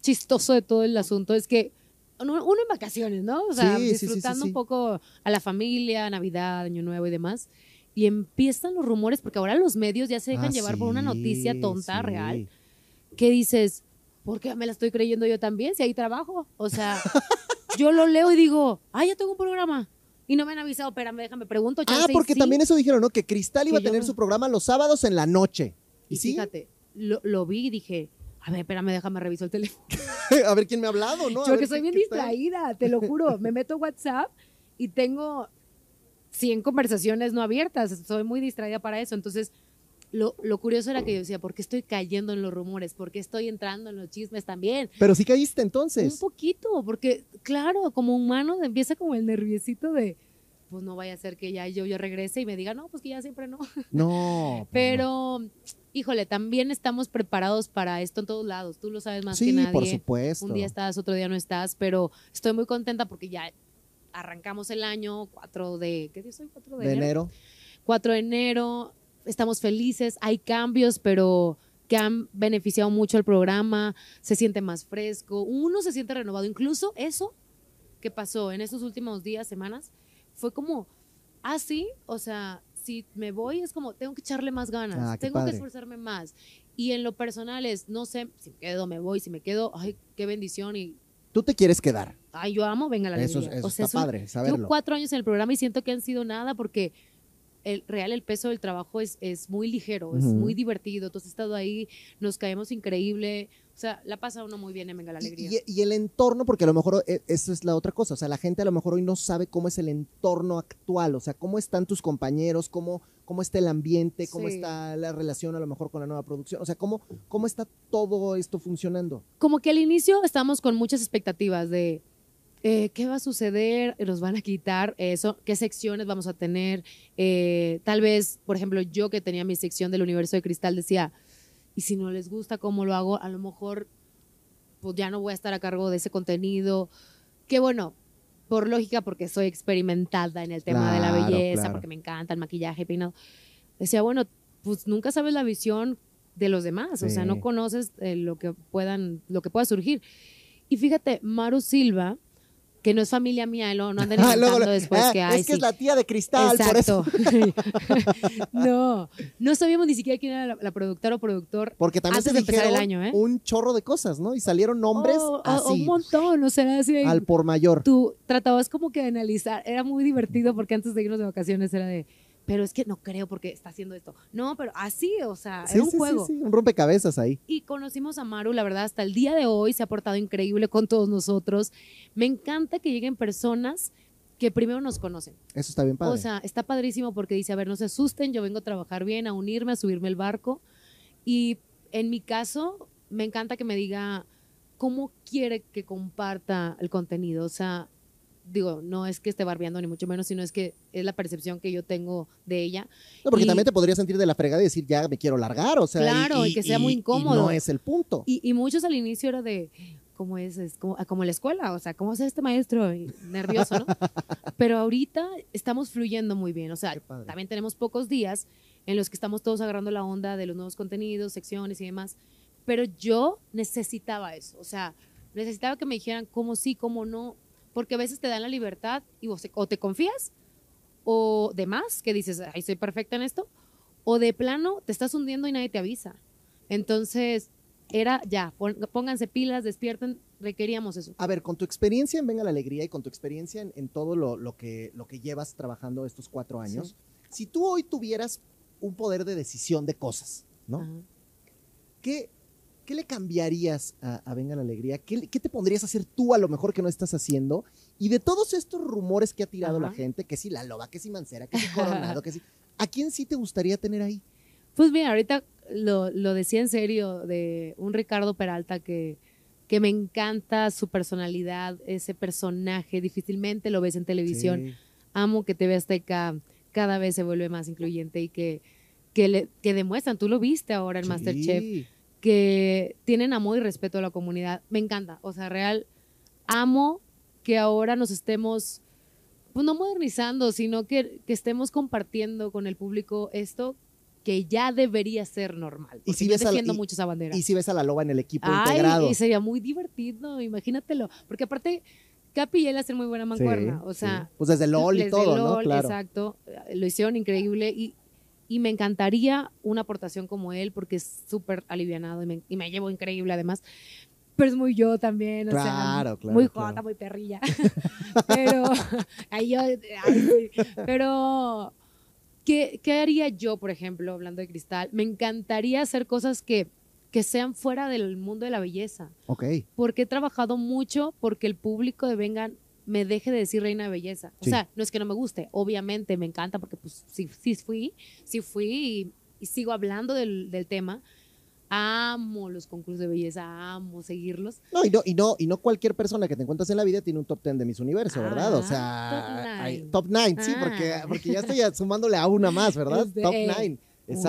chistoso de todo el asunto? Es que uno, uno en vacaciones, ¿no? O sea, Sí, sí, sí, sí, disfrutando sí. un poco a la familia, Navidad, Año Nuevo y demás. Y empiezan los rumores, porque ahora los medios ya se dejan Ah, llevar por una noticia tonta, real, que dices, ¿por qué me la estoy creyendo yo también si ahí trabajo? O sea, yo lo leo y digo, ah, ya tengo un programa. Y no me han avisado, espérame, déjame, pregunto. Ah, chance porque sí. también eso dijeron, ¿no? Que Cristal iba a Que tener su programa los sábados en la noche. Y ¿Y sí? fíjate, lo, lo vi y dije, a ver, espérame, déjame reviso el teléfono. a ver quién me ha hablado, ¿no? A Yo ver que soy bien distraída, te lo juro. Me meto a WhatsApp y tengo 100 conversaciones no abiertas. Soy muy distraída para eso. Entonces, lo, lo curioso era que yo decía, ¿por qué estoy cayendo en los rumores? ¿Por qué estoy entrando en los chismes también? Pero sí caíste Un entonces. poquito, porque claro, como humano empieza como el nerviosito de, pues no vaya a ser que ya yo, yo regrese y me diga, no, pues que ya siempre no. No. pues no. Pero, híjole, también estamos preparados para esto en todos lados. Tú lo sabes más que Sí, nadie. por supuesto. Un día estás, otro día no estás, pero estoy muy contenta porque ya arrancamos el año 4 de, ¿qué día soy? 4 de, de enero. enero. 4 de enero, estamos felices, hay cambios, pero que han beneficiado mucho el programa, se siente más fresco, uno se siente renovado, incluso eso que pasó en estos últimos días, semanas, fue como, ah, sí, o sea, si me voy es como, tengo que echarle más ganas, Ah, tengo que padre. esforzarme más. Y en lo personal es, no sé, si me quedo, me voy, si me quedo, ay, qué bendición y, Tú te quieres quedar. ay, yo amo, venga la Eso, alegría. eso O sea, está padre, saberlo. cuatro años en el programa y siento que han sido nada porque el real, el peso del trabajo es, es muy ligero, es muy divertido. Tú has estado ahí, nos caemos increíble. O sea, la pasa uno muy bien en Venga la Alegría. y- y el entorno, porque a lo mejor eh, eso es la otra cosa, o sea, la gente a lo mejor hoy no sabe cómo es el entorno actual, o sea, cómo están tus compañeros, cómo, cómo está el ambiente, cómo Sí. está la relación a lo mejor con la nueva producción, o sea, cómo, cómo está todo esto funcionando. Como que al inicio estábamos con muchas expectativas de eh, qué va a suceder, nos van a quitar eso, qué secciones vamos a tener. Eh, tal vez, por ejemplo, yo que tenía mi sección del universo de cristal decía, y si no les gusta cómo lo hago, a lo mejor pues ya no voy a estar a cargo de ese contenido. Que bueno, por lógica, porque soy experimentada en el tema de la Claro, belleza, claro. porque me encanta el maquillaje, peinado. Decía, bueno, pues nunca sabes la visión de los demás, o sea, Sí. no conoces eh, lo que puedan, lo que pueda surgir. Y fíjate, Maru Silva, que no es familia mía, no, no anden Ah, inventando después ah, que ay, es que sí. es la tía de cristal, por eso. Exacto. no, no sabíamos ni siquiera quién era la, la productora o productor. Porque también Antes se de empezar el dijeron año, ¿eh? un chorro de cosas, ¿no? Y salieron nombres Oh, oh, así, un montón, o sea, así. al por mayor. tú tratabas como que de analizar, era muy divertido porque antes de irnos de vacaciones era de, pero es que no creo porque está haciendo esto. No, pero así, o sea, Sí, era un sí, juego. sí, un rompecabezas ahí. Y conocimos a Maru, la verdad, hasta el día de hoy se ha portado increíble con todos nosotros. Me encanta que lleguen personas que primero nos conocen. Eso está bien padre. O sea, está padrísimo porque dice, a ver, no se asusten, yo vengo a trabajar bien, a unirme, a subirme el barco. Y en mi caso, me encanta que me diga cómo quiere que comparta el contenido. O sea, digo, no es que esté barbeando ni mucho menos, sino es que es la percepción que yo tengo de ella. no, porque y- también te podría sentir de la fregada y decir, ya me quiero largar, o sea. Claro, y que sea muy y incómodo. no es el punto. Y, y muchos al inicio era de, ¿cómo es? Es como, ah, como la escuela, o sea, ¿cómo es este maestro? Y nervioso, ¿no? Pero ahorita estamos fluyendo muy bien, o sea, también tenemos pocos días en los que estamos todos agarrando la onda de los nuevos contenidos, secciones y demás, pero yo necesitaba eso, o sea, necesitaba que me dijeran cómo sí, cómo no, porque a veces te dan la libertad y vos te- o te confías o de más, que dices, ay, soy perfecta en esto, o de plano te estás hundiendo y nadie te avisa. Entonces, era ya, pónganse pilas, despierten, requeríamos eso. A ver, con tu experiencia en Venga la Alegría y con tu experiencia en, en todo lo, lo que, lo que llevas trabajando estos cuatro años, si tú hoy tuvieras un poder de decisión de cosas, ¿no? Ajá. ¿Qué, qué le cambiarías a, a Venga la Alegría? ¿Qué, te pondrías a hacer tú a lo mejor que no estás haciendo? Y de todos estos rumores que ha tirado la gente, que si la loba, que si Mancera, que si Coronado, que si... ¿A quién sí te gustaría tener ahí? Pues mira, ahorita lo, lo decía en serio de un Ricardo Peralta que, que me encanta su personalidad, ese personaje, difícilmente lo ves en televisión. Sí. Amo que TV Azteca cada vez se vuelve más incluyente y que, que, le, que demuestran, tú lo viste ahora en Sí. Masterchef, que tienen amor y respeto a la comunidad. Me encanta, o sea, real, amo que ahora nos estemos, pues no modernizando, sino que, que estemos compartiendo con el público esto que ya debería ser normal. Y si ves a la- y- mucho esa bandera. Y si ves a la loba en el equipo Ay, integrado. y sería muy divertido, imagínatelo. Porque aparte, Capi y él hacen muy buena mancuerna. Sí, o sea, sí. Pues desde LOL y desde todo, ¿no? LOL, Claro. Exacto. Lo hicieron increíble y, y me encantaría una aportación como él porque es súper alivianado y me, y me llevo increíble además. Pero es muy yo también, o Claro, sea, claro, muy claro. jota, muy perrilla. pero, ahí yo, ay, sí. pero, ¿qué, ¿qué haría yo, por ejemplo, hablando de cristal? Me encantaría hacer cosas que, que sean fuera del mundo de la belleza Ok. porque he trabajado mucho porque el público de Vengan me deje de decir reina de belleza. O Sí. sea, no es que no me guste, obviamente me encanta porque pues sí, sí fui, sí fui y, y sigo hablando del, del tema. Amo los concursos de belleza, amo seguirlos. No, y no, y no, y no cualquier persona que te encuentras en la vida tiene un top 10 de Miss Universo, ¿verdad? O Ah, sea, top hay- nine. top 9, sí, Ah. porque, porque ya estoy sumándole a una más, ¿verdad? Este, top eh, 9.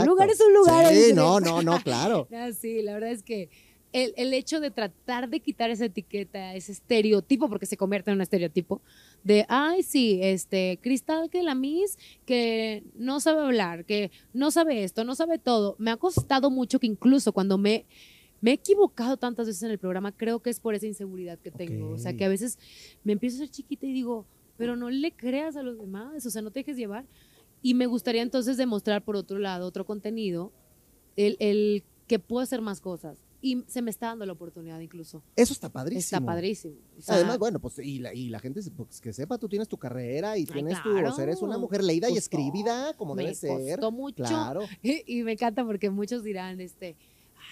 un lugar es un lugar, Sí, no, no, no, claro. Ah, sí, la verdad es que el, el hecho de tratar de quitar esa etiqueta, ese estereotipo, porque se convierte en un estereotipo, de, ay, sí, este, Cristal que la Miss, que no sabe hablar, que no sabe esto, no sabe todo. Me ha costado mucho que incluso cuando me, me he equivocado tantas veces en el programa, creo que es por esa inseguridad que tengo. O sea, que a veces me empiezo a ser chiquita y digo, pero no le creas a los demás, o sea, no te dejes llevar. Y me gustaría entonces demostrar por otro lado, otro contenido, el, el que puedo hacer más cosas. Y se me está dando la oportunidad incluso. Eso está padrísimo. Está padrísimo. O sea, Además, bueno, pues y la, y la gente pues, que sepa, tú tienes tu carrera y tienes tu, o sea, eres una mujer leída y Costó. escribida como debe ser. costó mucho. Claro. Y, me encanta porque muchos dirán, este,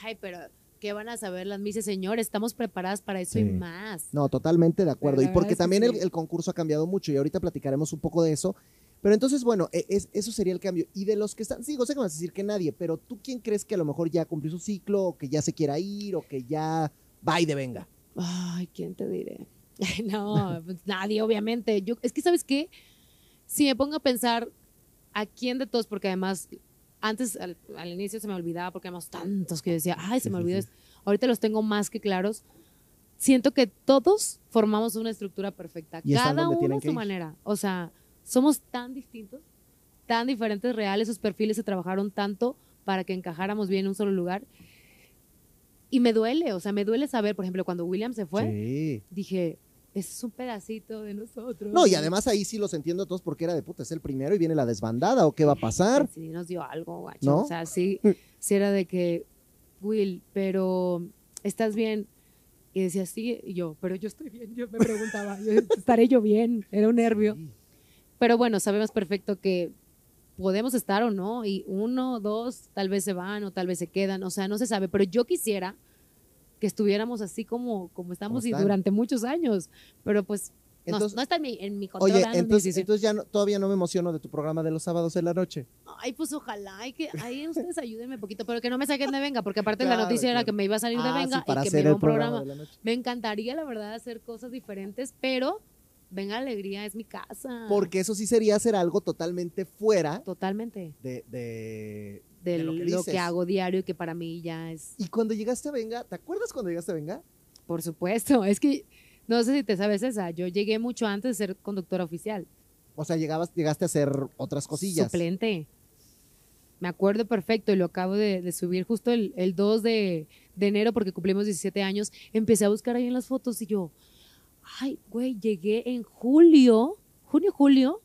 ay, pero ¿qué van a saber las mises? Señor, estamos preparadas para eso y más. No, totalmente de acuerdo. Y porque también el concurso ha cambiado mucho y ahorita platicaremos un poco de eso. Pero entonces, bueno, e- es- eso sería el cambio. Y de los que están, sí, sé que vas a decir que nadie, pero tú quién crees que a lo mejor ya cumplió su ciclo, o que ya se quiera ir, o que ya va y de venga. Ay, ¿quién te diré? No, pues nadie, obviamente. Yo, es que, ¿sabes qué? Si me pongo a pensar a quién de todos, porque además, antes, al, al inicio se me olvidaba, porque además tantos que yo decía, ay, se me olvidó. esto. Ahorita los tengo más que claros. Siento que todos formamos una estructura perfecta, cada uno a su ir. manera. O sea, somos tan distintos, tan diferentes reales, esos perfiles se trabajaron tanto para que encajáramos bien en un solo lugar. Y me duele, o sea, me duele saber, por ejemplo, cuando William se fue, Sí. dije, es un pedacito de nosotros. No, y además ahí sí los entiendo a todos porque era de puta, es el primero y viene la desbandada, o qué va a pasar. Sí, nos dio algo, gacho. ¿No? O sea, sí, sí era de que, Will, pero ¿estás bien? Y decía, sí, y yo, pero yo estoy bien. Yo me preguntaba, ¿estaré yo bien? Era un nervio. Sí. Pero bueno, sabemos perfecto que podemos estar o no, y uno, dos, tal vez se van o tal vez se quedan, o sea, no se sabe, pero yo quisiera que estuviéramos así como, como estamos y durante muchos años, pero pues no- Entonces- no, está en mi, en mi control. Oye. No entonces, entonces ya no- todavía no me emociono de tu programa de los sábados en la noche. Ay, pues ojalá, hay que, ahí ustedes ayúdenme un poquito, pero que no me saquen de Venga, porque aparte la Claro, noticia era claro. que me iba a salir de Ah, Venga sí, para y que me iba a un programa. de la noche. Me encantaría, la verdad, hacer cosas diferentes, pero Venga Alegría es mi casa. Porque eso sí sería hacer algo totalmente fuera Totalmente. de, de, De, de lo, lo que, que dices. hago diario, que para mí ya es, Y cuando llegaste a Venga, ¿te acuerdas cuando llegaste a Venga? por supuesto, es que no sé si te sabes esa, yo llegué mucho antes de ser conductora oficial. O sea, llegabas, llegaste a hacer otras cosillas. Suplente. Me acuerdo perfecto y lo acabo de, de subir justo el, el 2 de, de enero porque cumplimos 17 años. Empecé a buscar ahí en las fotos y yo, ay, güey, llegué en julio, junio, julio,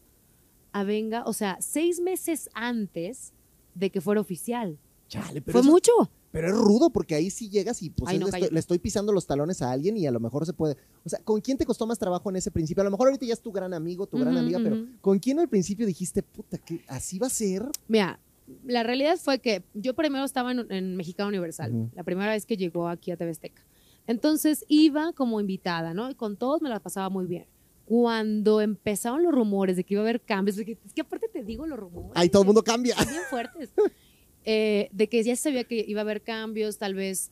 a Venga, o sea, seis meses antes de que fuera oficial. Chale, pero, Fue eso- mucho. pero es rudo porque ahí sí llegas y pues Ay, es no, le, estoy, cállate. le estoy pisando los talones a alguien y a lo mejor se puede. O sea, ¿con quién te costó más trabajo en ese principio? A lo mejor ahorita ya es tu gran amigo, tu gran amiga, pero. ¿con quién al principio dijiste, puta, que así va a ser? Mira, la realidad fue que yo primero estaba en, en Mexicano Universal, la primera vez que llegó aquí a TV Azteca. Entonces iba como invitada, ¿no? Y con todos me la pasaba muy bien. Cuando empezaron los rumores de que iba a haber cambios, porque es que aparte te digo los rumores. Ahí todo el mundo cambia. son bien fuertes. Eh, de que ya se sabía que iba a haber cambios, tal vez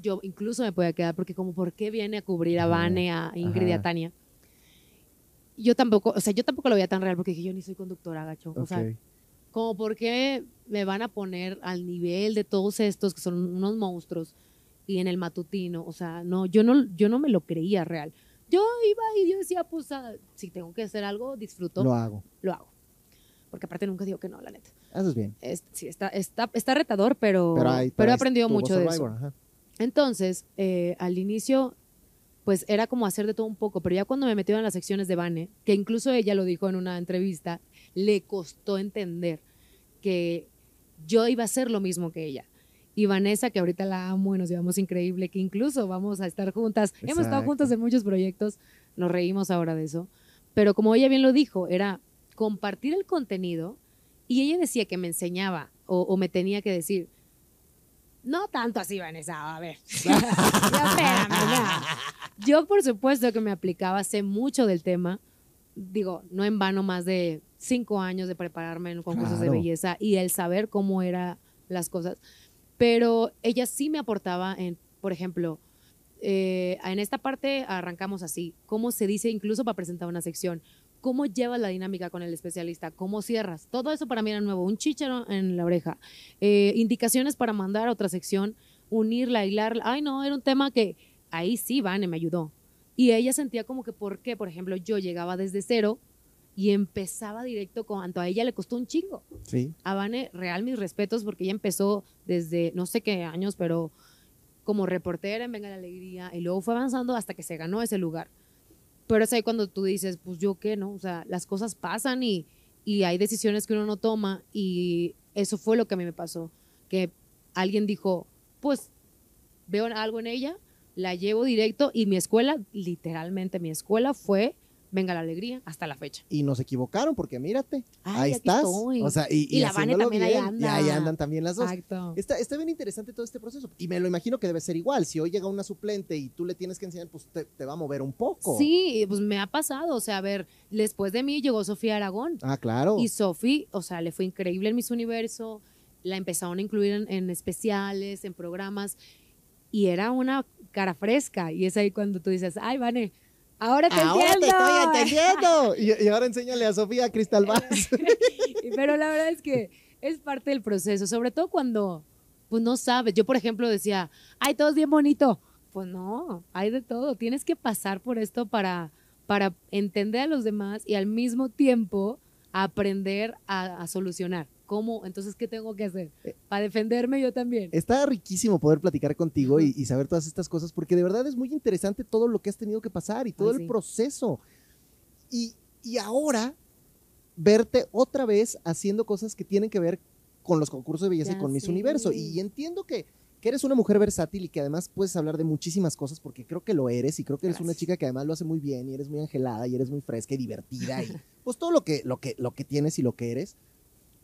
yo incluso me podía quedar, porque como, ¿por qué viene a cubrir a Vane, a Ingrid y a. Tania? Yo tampoco, o sea, yo tampoco lo veía tan real porque dije, yo ni soy conductora, gacho. O sea, como por qué me van a poner al nivel de todos estos que son unos monstruos y en el matutino, o sea, no, yo no, yo no me lo creía real. Yo iba y yo decía, pues, ah, si tengo que hacer algo, disfruto, Lo lo, hago. hago. Porque aparte nunca digo que no, la neta. Haces bien. Es- sí, está, está, está retador, pero, Pero, ahí, pero he aprendido mucho de eso. Ajá. Entonces, eh, al inicio, pues era como hacer de todo un poco, pero ya cuando me metieron en las secciones de Vane, que incluso ella lo dijo en una entrevista, le costó entender que yo iba a hacer lo mismo que ella. Y Vanessa, que ahorita la amo y nos llevamos increíble, que incluso vamos a estar juntas, hemos estado Exacto. juntas en muchos proyectos, nos reímos ahora de eso, pero como ella bien lo dijo, era compartir el contenido y ella decía que me enseñaba o, o me tenía que decir, no tanto así, Vanessa, a ver. Ya, espérame, ya. Yo, por supuesto, que me aplicaba, sé mucho del tema. Digo, no en vano más de cinco años de prepararme en concursos de Claro. belleza y el saber cómo eran las cosas. Pero ella sí me aportaba en, por ejemplo, eh, en esta parte arrancamos así, cómo se dice incluso para presentar una sección, cómo llevas la dinámica con el especialista, cómo cierras. Todo eso para mí era nuevo, un chícharo en la oreja, eh, indicaciones para mandar a otra sección, unirla, hilarla. Ay, no, era un tema que ahí sí, Vane me ayudó. Y ella sentía como que, ¿por qué? Por ejemplo, yo llegaba desde cero y empezaba directo con, tanto a ella le costó un chingo. Sí. A Vane, real mis respetos, porque ella empezó desde no sé qué años, pero como reportera en Venga la Alegría, y luego fue avanzando hasta que se ganó ese lugar. Pero es ahí cuando tú dices, pues yo qué, ¿no? O sea, las cosas pasan y, y hay decisiones que uno no toma, y eso fue lo que a mí me pasó. Que alguien dijo, pues veo algo en ella, la llevo directo, y mi escuela, literalmente mi escuela fue Venga la Alegría hasta la fecha. Y nos equivocaron porque mírate, Ay, ahí estás. estoy. O sea, y, Y la Vane también ahí anda. Y ahí andan también las dos. Exacto. Está, está bien interesante todo este proceso. Y me lo imagino que debe ser igual. Si hoy llega una suplente y tú le tienes que enseñar, pues te, te va a mover un poco. Sí, pues me ha pasado. O sea, a ver, después de mí llegó Sofía Aragón. Ah, claro. Y Sofía, o sea, le fue increíble en Miss Universo. La empezaron a incluir en, en especiales, en programas. Y era una cara fresca. Y es ahí cuando tú dices, ay, Vane, ahora te Ahora te entiendo. estoy entendiendo. Y, y ahora enséñale a Sofía Cristal Vaz. Pero la verdad es que es parte del proceso, sobre todo cuando pues no sabes. Yo, por ejemplo, decía, ay, todo es bien bonito. Pues no, hay de todo. Tienes que pasar por esto para, para entender a los demás y al mismo tiempo aprender a, a solucionar. ¿Cómo? Entonces, ¿qué tengo que hacer? Para defenderme yo también. Está riquísimo poder platicar contigo y, y saber todas estas cosas, porque de verdad es muy interesante todo lo que has tenido que pasar y todo Ay, el sí. proceso. Y, y ahora, verte otra vez haciendo cosas que tienen que ver con los concursos de belleza y Ya con Miss. Universo. Y entiendo que, que eres una mujer versátil y que además puedes hablar de muchísimas cosas, porque creo que lo eres y creo que eres una Gracias. chica que además lo hace muy bien y eres muy angelada y eres muy fresca y divertida y pues todo lo que, lo que, lo que tienes y lo que eres.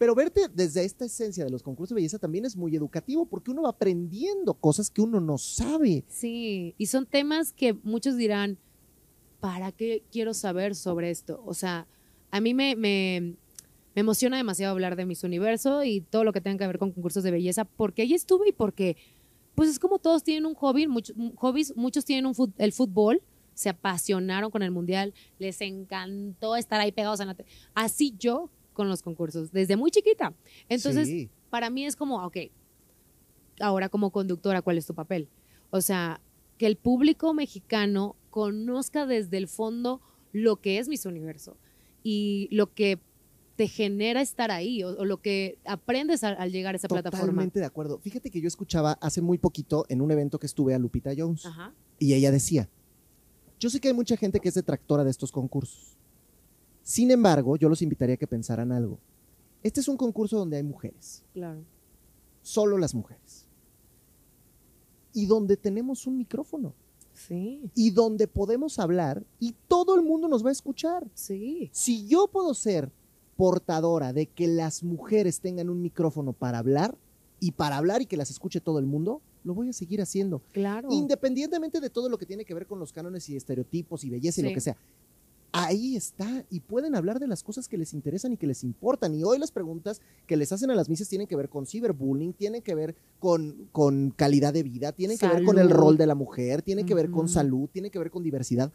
Pero verte desde esta esencia de los concursos de belleza también es muy educativo porque uno va aprendiendo cosas que uno no sabe. Sí, y son temas que muchos dirán, ¿para qué quiero saber sobre esto? O sea, a mí me, me, emociona demasiado hablar de Miss Universo y todo lo que tenga que ver con concursos de belleza, porque ahí estuve y porque, pues es como todos tienen un hobby, muchos, hobbies, muchos tienen un el fútbol, se apasionaron con el mundial, les encantó estar ahí pegados en la te- Así yo con los concursos, desde muy chiquita. Entonces, Sí. para mí es como, ok, ahora como conductora, ¿cuál es tu papel? O sea, que el público mexicano conozca desde el fondo lo que es Miss Universo y lo que te genera estar ahí o, o lo que aprendes al, al llegar a esa plataforma. Totalmente de acuerdo. Fíjate que yo escuchaba hace muy poquito en un evento que estuve a Lupita Jones Ajá. y ella decía, yo sé que hay mucha gente que es detractora de estos concursos. Sin embargo, yo los invitaría a que pensaran algo. Este es un concurso donde hay mujeres, Claro. solo las mujeres. Y donde tenemos un micrófono Sí, y donde podemos hablar y todo el mundo nos va a escuchar. sí. Si yo puedo ser portadora de que las mujeres tengan un micrófono para hablar y para hablar y que las escuche todo el mundo, lo voy a seguir haciendo. Claro. Independientemente de todo lo que tiene que ver con los cánones y estereotipos y belleza y lo que sea. Ahí está, y pueden hablar de las cosas que les interesan y que les importan. Y hoy las preguntas que les hacen a las misas tienen que ver con ciberbullying, tienen que ver con, con calidad de vida, tienen que ver con el rol de la mujer, tienen que ver con salud, tienen que ver con diversidad.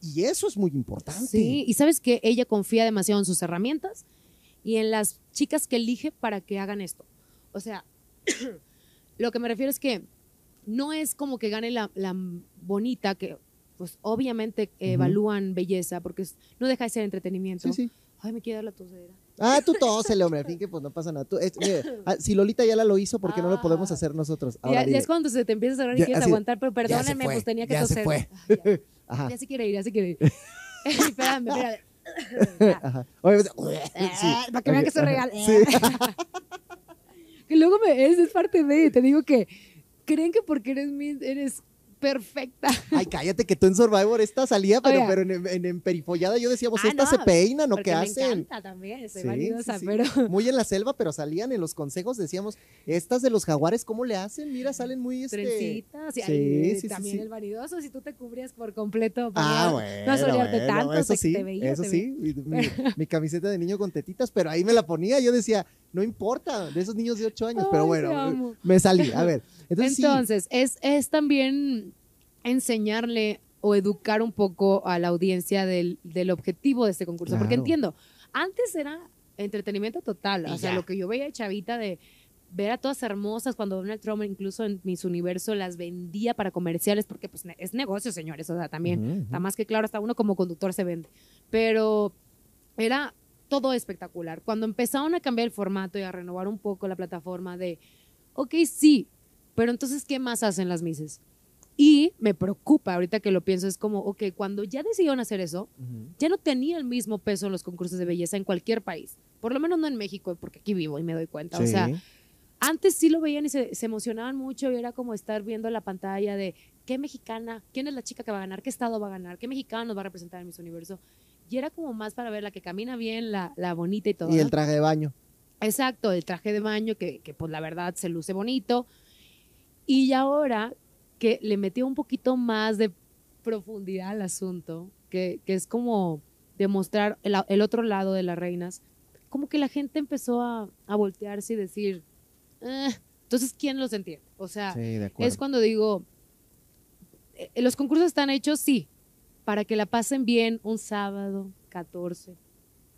Y eso es muy importante. Sí, y sabes que ella confía demasiado en sus herramientas y en las chicas que elige para que hagan esto. O sea, lo que me refiero es que no es como que gane la, la bonita, que pues obviamente evalúan belleza, porque es- no deja de ser entretenimiento. Sí, sí. Ay, me quiere dar la tosedera. Ah, tú tósele, hombre. Al fin que pues no pasa nada. Tú, es- mire, ah, si Lolita ya la lo hizo, ¿por qué no lo podemos Ah. hacer nosotros? Ya, Ahora ya dile. es cuando se te empieza a cerrar y Ya, quieres así, aguantar, pero ya se perdónenme, fue, pues tenía que ya se toser. fue. Ay, ya. Ajá, Ya se quiere ir, ya se quiere ir. espérame, espérame. Ya. ajá. Oye, sí. Para que vean que soy real. Sí. que luego me, es, es parte de, te digo que creen que porque eres eres perfecta. Ay, cállate que tú en Survivor esta salía, pero, Oiga. pero en, en, en perifollada yo decíamos, Ah, esta no, se peinan o porque qué me hacen. encanta también, soy Sí, vanidosa, sí, sí. pero Muy en la selva, pero salían en los consejos, decíamos, estas de los jaguares, ¿cómo le hacen? Mira, salen muy este. trencitas y sí, ahí, sí, sí, también el vanidoso, si tú te cubrías por completo. Ah, bueno. No solearte bueno, tanto, eso sí, te veía, eso te sí. Mi, mi- mi camiseta de niño con tetitas, pero ahí me la ponía. Yo decía, no importa, de esos niños de 8 años, pero bueno, me salí. A ver, entonces, sí, Entonces, es, es también enseñarle o educar un poco a la audiencia del, del objetivo de este concurso. Porque Claro. entiendo, antes era entretenimiento total. Y O sea, ya. lo que yo veía de chavita de ver a todas hermosas cuando Donald Trump incluso en Miss Universo las vendía para comerciales porque pues es negocio, señores. O sea, también Ujú, ujú. está más que claro, hasta uno como conductor se vende. Pero era todo espectacular. Cuando empezaron a cambiar el formato y a renovar un poco la plataforma de, ok, sí, pero entonces, ¿qué más hacen las Misses? Y me preocupa, ahorita que lo pienso, es como, ok, cuando ya decidieron hacer eso, ya no tenía el mismo peso en los concursos de belleza en cualquier país. Por lo menos no en México, porque aquí vivo y me doy cuenta. O sea, antes sí lo veían y se, se emocionaban mucho y era como estar viendo la pantalla de qué mexicana, quién es la chica que va a ganar, qué estado va a ganar, qué mexicano nos va a representar en Miss Universo. Y era como más para ver la que camina bien, la, la bonita y todo. Y el traje de baño. Exacto, el traje de baño que, que, pues la verdad se luce bonito. Y ahora que le metió un poquito más de profundidad al asunto, que, que es como demostrar el, el otro lado de las reinas, como que la gente empezó a, a voltearse y decir, "Eh, entonces, ¿quién los entiende? O sea, Sí, es cuando digo, eh, los concursos están hechos, sí, para que la pasen bien un sábado 14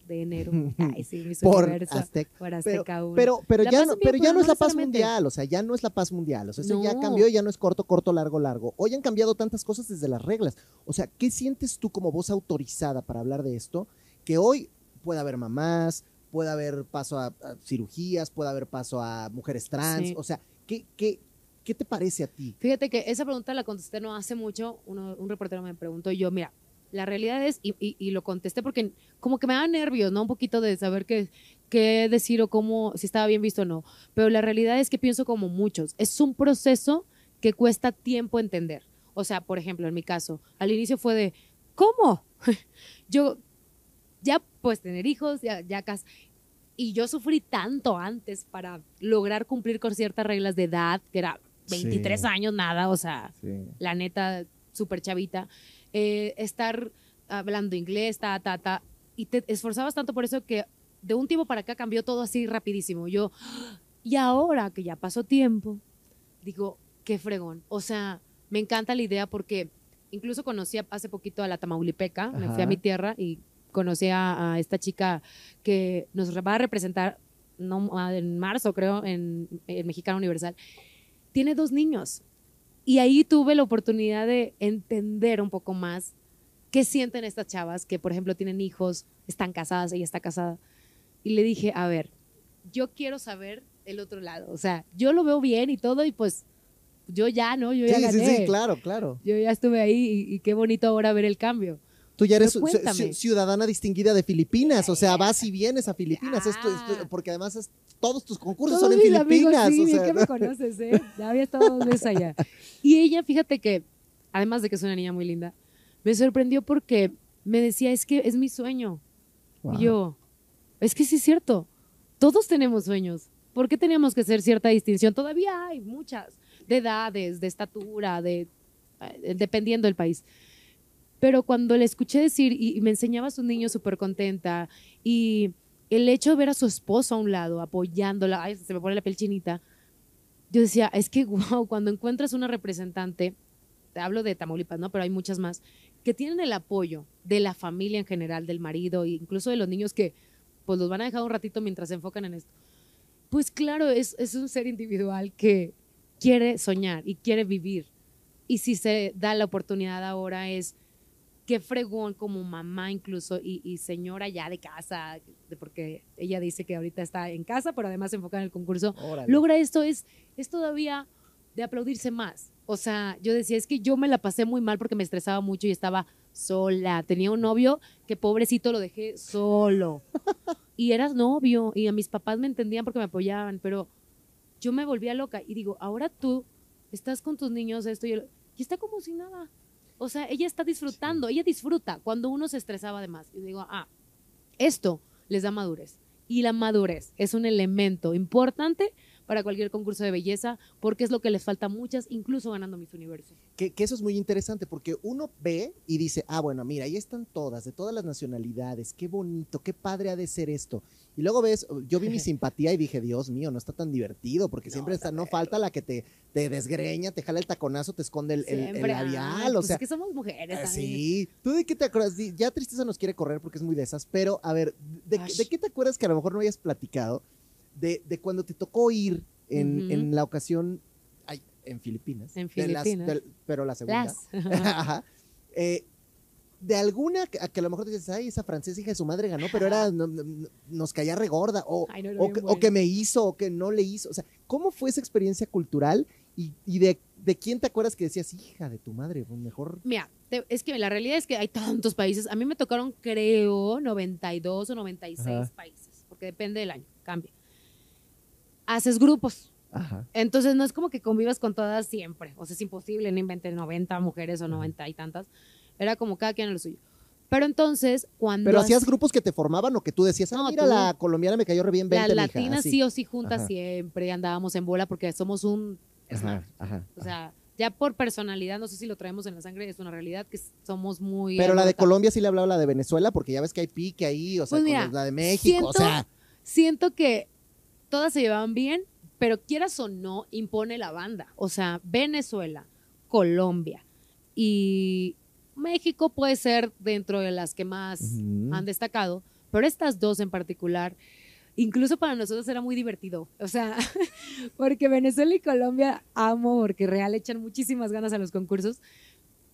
de enero. Ay, sí, Por Universo, Aztec. por Pero, Azteca pero, pero La ya no, pero ya pero no es la paz mundial, o sea, ya no es la paz mundial, o sea, eso ya cambió, ya no es corto, corto, largo, largo. Hoy han cambiado tantas cosas desde las reglas. O sea, ¿qué sientes tú como voz autorizada para hablar de esto? Que hoy puede haber mamás, puede haber paso a, a cirugías, puede haber paso a mujeres trans, Sí. o sea, ¿qué, qué, ¿qué te parece a ti? Fíjate que esa pregunta la contesté no hace mucho, uno- un reportero me preguntó y yo, mira, la realidad es, y, y- y lo contesté porque como que me da nervios, ¿no? Un poquito de saber qué, qué decir o cómo, si estaba bien visto o no. Pero la realidad es que pienso como muchos, es un proceso que cuesta tiempo entender. O sea, por ejemplo, en mi caso, al inicio fue de, ¿cómo? yo ya pues tener hijos, ya, ya cas- Y yo sufrí tanto antes para lograr cumplir con ciertas reglas de edad, que era 23 Sí. años, nada, o sea, Sí. la neta, súper chavita. Eh, estar hablando inglés, ta, ta, ta. Y te esforzabas tanto por eso que de un tiempo para acá cambió todo así rapidísimo. Yo, y ahora que ya pasó tiempo, digo, qué fregón. O sea, me encanta la idea porque incluso conocí a- hace poquito a la Tamaulipeca, me fui Ajá. a mi tierra y conocí a, a esta chica que nos va a representar no, en marzo, creo, en, en Mexicano Universal. Tiene dos niños. Y ahí tuve la oportunidad de entender un poco más qué sienten estas chavas que, por ejemplo, tienen hijos, están casadas, ella está casada. Y le dije, a ver, yo quiero saber el otro lado. O sea, yo lo veo bien y todo, y pues yo ya, ¿no? Yo ya Sí, sí, gané. sí, claro, claro. Yo ya estuve ahí y, y qué bonito ahora ver el cambio. Tú ya eres ciudadana distinguida de Filipinas, o sea, vas y vienes a Filipinas, esto- esto- porque además es- todos tus concursos Todos son en mis amigos, Filipinas, sí, o sea, que me conoces, ¿eh? Ya había estado dos veces allá. Y ella, fíjate que, además de que es una niña muy linda, me sorprendió porque me decía, es que es mi sueño. Wow. Y yo, es que sí es cierto, todos tenemos sueños. ¿Por qué teníamos que hacer cierta distinción? Todavía hay muchas, de edades, de estatura, de eh, dependiendo del país. Pero cuando le escuché decir y, y me enseñaba a su niño súper contenta y el hecho de ver a su esposo a un lado apoyándola, ay, se me pone la piel chinita, yo decía, es que wow, cuando encuentras una representante, te hablo de Tamaulipas, ¿no? Pero hay muchas más, que tienen el apoyo de la familia en general, del marido, e incluso de los niños que pues los van a dejar un ratito mientras se enfocan en esto. Pues claro, es, es un ser individual que quiere soñar y quiere vivir. Y si se da la oportunidad ahora es qué fregón como mamá incluso y, y señora ya de casa, porque ella dice que ahorita está en casa, pero además enfocada en el concurso, Órale. logra esto es, es todavía de aplaudirse más. O sea, yo decía, es que yo me la pasé muy mal porque me estresaba mucho y estaba sola. Tenía un novio que pobrecito lo dejé solo. Y eras novio y a mis papás me entendían porque me apoyaban, pero yo me volvía loca y digo, ahora tú estás con tus niños, esto y, el- y está como si nada. O sea, ella está disfrutando, ella disfruta cuando uno se estresaba de más. Y digo, ah, esto les da madurez. Y la madurez es un elemento importante para cualquier concurso de belleza porque es lo que les falta a muchas, incluso ganando Miss Universo. Que, que eso es muy interesante porque uno ve y dice, ah, bueno, mira, ahí están todas, de todas las nacionalidades, qué bonito, qué padre ha de ser esto. Y luego ves, yo vi mi simpatía y dije, Dios mío, no está tan divertido porque No, siempre está no falta la que te, te desgreña, te jala el taconazo, te esconde el, el- el Siempre, ay, labial, o pues sea. es que somos mujeres. También. Sí, ¿tú de qué te acuerdas? Ya Tristeza nos quiere correr porque es muy de esas, pero a ver, ¿de, de qué te acuerdas que a lo mejor no hayas platicado de, de cuando te tocó ir en, en la ocasión ay, en Filipinas? En de las- Filipinas. pero la segunda. Ajá. Eh, de alguna que, a lo mejor dices, ay, esa francesa hija de su madre ganó, pero era, no- no- no- nos caía regorda, o, Ay, no, era o, que, o buena. que me hizo, o que no le hizo. O sea, ¿cómo fue esa experiencia cultural? Y, y de, de quién te acuerdas que decías, hija de tu madre, pues mejor. Mira, te- es que la realidad es que hay tantos países. A mí me tocaron, creo, 92 o 96 Ajá. países, porque depende del año, cambia. Haces grupos. Ajá. Entonces no es como que convivas con todas siempre. O sea, es imposible, no inventes 90 mujeres o 90 y tantas. Era como cada quien en lo suyo. Pero entonces, cuando. Pero hacías grupos que te formaban o que tú decías, ah, No, mira, tú- la colombiana me cayó re bien, Las vente, mija", latinas así. sí o sí juntas Ajá. siempre andábamos en bola porque somos un. Ajá, ajá. O sea, ya por personalidad, no sé si lo traemos en la sangre, es una realidad que somos muy. Pero la de. Colombia sí le hablaba la de Venezuela, porque ya ves que hay pique ahí, o sea, Pues con la de México, o sea. siento que todas se llevaban bien, pero quieras o no, impone la banda. O sea, Venezuela, Colombia y México puede ser dentro de las que más han destacado, pero estas dos en particular, incluso para nosotros era muy divertido. O sea, porque Venezuela y Colombia amo, porque real echan muchísimas ganas a los concursos,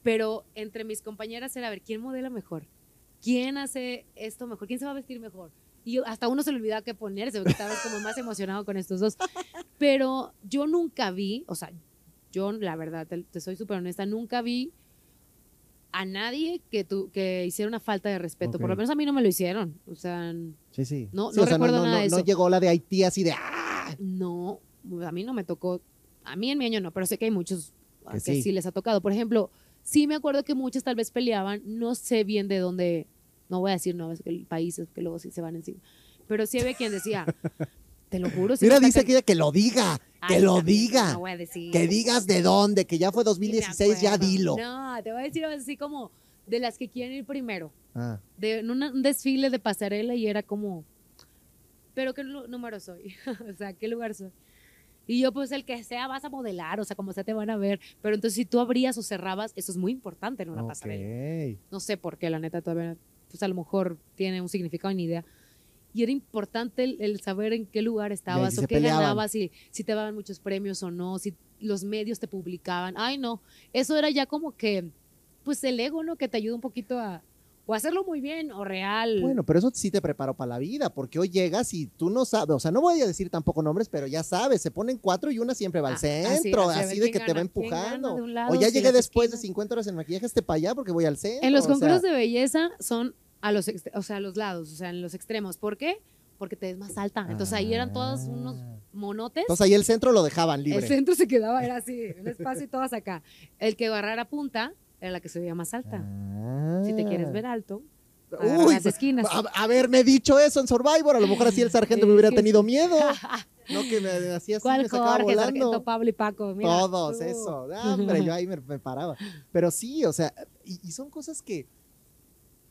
pero entre mis compañeras era a ver quién modela mejor, quién hace esto mejor, quién se va a vestir mejor. Y hasta uno se le olvidaba qué ponerse, porque estaba como más emocionado con estos dos. Pero yo nunca vi, o sea, yo la verdad, te, te soy súper honesta, nunca vi a nadie que, tu, que hiciera una falta de respeto. Por lo menos a mí no me lo hicieron. O sea, Sí, sí. No- Sí, no o sea, recuerdo no, nada de no llegó la de Haití así de ¡ah! no, a mí no me tocó, a mí en mi año no, pero sé que hay muchos Que que, sí. sí. les ha tocado. Por ejemplo, sí me acuerdo que muchas tal vez peleaban, no sé bien de dónde, no voy a decir no, es que luego sí se van encima, Pero sí había quien decía, te lo juro. sí Mira, dice está que lo diga, que Ay, lo diga. No voy a decir. Que digas de dónde, que ya fue Ni me 2016, ya dilo. No, te voy a decir así como de las que quieren ir primero. Ah, De en una- un desfile de pasarela y era como, ¿pero qué número soy? o sea, ¿qué lugar soy? Y yo, pues el que sea, vas a modelar, o sea, como sea, te van a ver. Pero entonces, si tú abrías o cerrabas, eso es muy importante en una pasarela. No sé por qué, la neta, todavía, pues a lo mejor tiene un significado ni idea. Y era importante el, el saber en qué lugar estabas o qué peleaban. ganabas, si, si te daban muchos premios o no, si los medios te publicaban. Ay, no, eso era ya como que, pues el ego, ¿no? Que te ayuda un poquito a o hacerlo muy bien o real. Bueno, pero eso sí te preparó para la vida, porque hoy llegas y tú no sabes, o sea, no voy a decir tampoco nombres, pero ya sabes, se ponen cuatro y una siempre va al Ah, centro, así, de que te va empujando. lado, o ya llegué después de esquinas. 50 horas en maquillaje, este para allá porque voy al centro. en los sea, concursos de belleza son a los, o sea, a los lados, o sea, en los extremos. ¿Por qué? Porque te ves más alta. Entonces ahí eran todos unos Ah. monotes. Entonces ahí el centro lo dejaban El libre. centro se quedaba, era así, un espacio y todas acá. El que agarrara punta era la que se veía más alta. Si te quieres ver alto, agarra Uy, las esquinas. a- haberme dicho eso en Survivor, a lo mejor así el sargento me hubiera tenido miedo. No que me hacía así, ¿Cuál me sacaba Jorge, Sargento volando. Pablo y Paco? Mira, Todos, tú. eso. Ah, hombre, yo ahí me, me paraba. Pero sí, o sea, y, y son cosas que,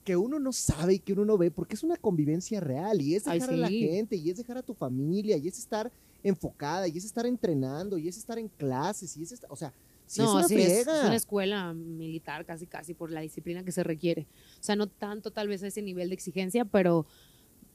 que uno no sabe y que uno no ve, porque es una convivencia real y es Ay, dejar a la gente y es dejar a tu familia y es estar enfocada y es estar entrenando y es estar en clases y es estar, o sea, sí es no, una sí, es, una escuela militar casi casi por la disciplina que se requiere. O sea, no tanto tal vez a ese nivel de exigencia, pero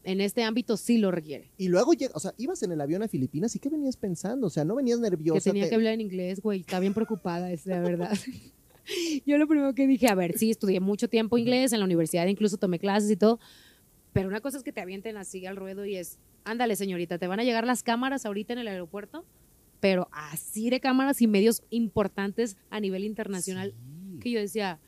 en este ámbito sí lo requiere. Y luego o sea, ibas en el avión a Filipinas y qué venías pensando, o sea, no venías nerviosa. que tenía te- que hablar en inglés, güey. Estaba bien preocupada, es la verdad. Yo lo primero que dije, a ver, sí, estudié mucho tiempo inglés en la universidad, incluso tomé clases y todo, pero una cosa es que te avienten así al ruedo y es, ándale, señorita, te van a llegar las cámaras ahorita en el aeropuerto, pero así de cámaras y medios importantes a nivel internacional, Sí. que yo decía,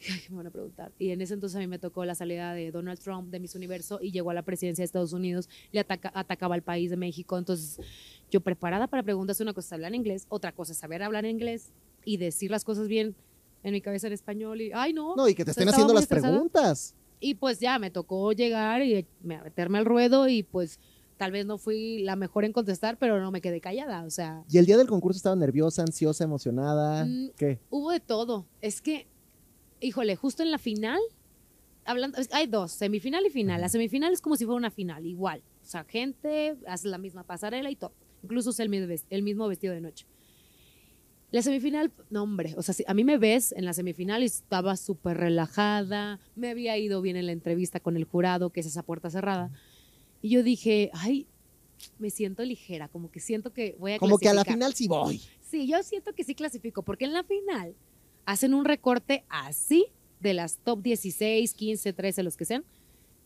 ay, ¿qué me van a preguntar? Y en ese entonces a mí me tocó la salida de Donald Trump de Miss Universo y llegó a la presidencia de Estados Unidos, le ataca- atacaba al país de México. Entonces, yo preparada para preguntas, una cosa es hablar en inglés, otra cosa es saber hablar en inglés y decir las cosas bien en mi cabeza en español. Y, ay, no. No, y que te estén haciendo las estresada. preguntas. Y pues ya me tocó llegar y me- meterme al ruedo y pues tal vez no fui la mejor en contestar, pero no me quedé callada. O sea, Y el día del concurso estaba nerviosa, ansiosa, emocionada. Mm, ¿Qué? hubo de todo. Es que, híjole, justo en la final, hablando, es- hay dos, semifinal y final. La semifinal es como si fuera una final, igual. O sea, gente hace la misma pasarela y todo. Incluso usa el el mismo vestido de noche. La semifinal, no hombre, o sea, si a mí me ves en la semifinal y estaba súper relajada, me había ido bien en la entrevista con el jurado, que es esa puerta cerrada. Y yo dije, ay, me siento ligera, como que siento que voy a Como que a la clasificar". final sí voy. Sí, yo siento que sí clasifico, porque en la final hacen un recorte así de las top 16, 15, 13, los que sean,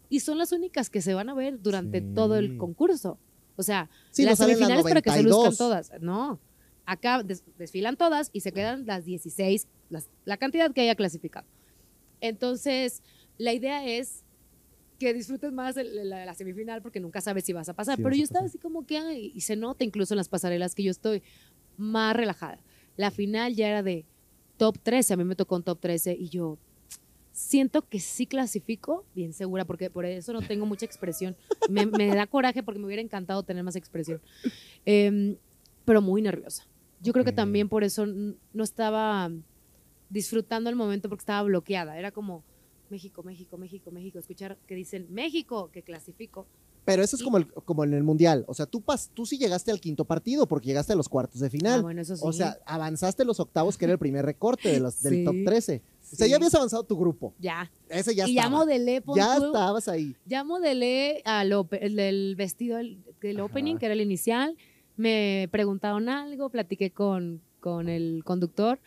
y son las únicas que se van a ver durante Sí. todo el concurso. O sea, Sí, no las las semifinales para que se luzcan 92. todas. No, acá des- desfilan todas y se quedan las 16, las- la cantidad que haya clasificado. Entonces, la idea es que disfrutes más el- la, la semifinal porque nunca sabes si vas a pasar. Sí, Pero yo estaba pasar. así como que, ay, y se nota incluso en las pasarelas que yo estoy más relajada. La final ya era de top 13, a mí me tocó un top 13 y yo siento que sí clasifico, bien segura, porque por eso no tengo mucha expresión. Me, me da coraje porque me hubiera encantado tener más expresión, Em, pero muy nerviosa. Yo creo que Ok. también por eso no estaba disfrutando el momento porque estaba bloqueada. Era como México, México, México, México. Escuchar que dicen México, que clasifico. Pero eso es Y- como, el, como en el mundial. O sea, tú, pas, tú sí llegaste al quinto partido porque llegaste a los cuartos de final. Ah, bueno, eso sí. O sea, avanzaste los octavos, que era el primer recorte de los, del top 13. O sea, sí. ya habías avanzado tu grupo. ya. Ese ya y ya estaba. modelé, pon ya tú, estabas ahí. ya modelé al el del vestido del, opening, que era el inicial. Me preguntaron algo, platiqué con, con el conductor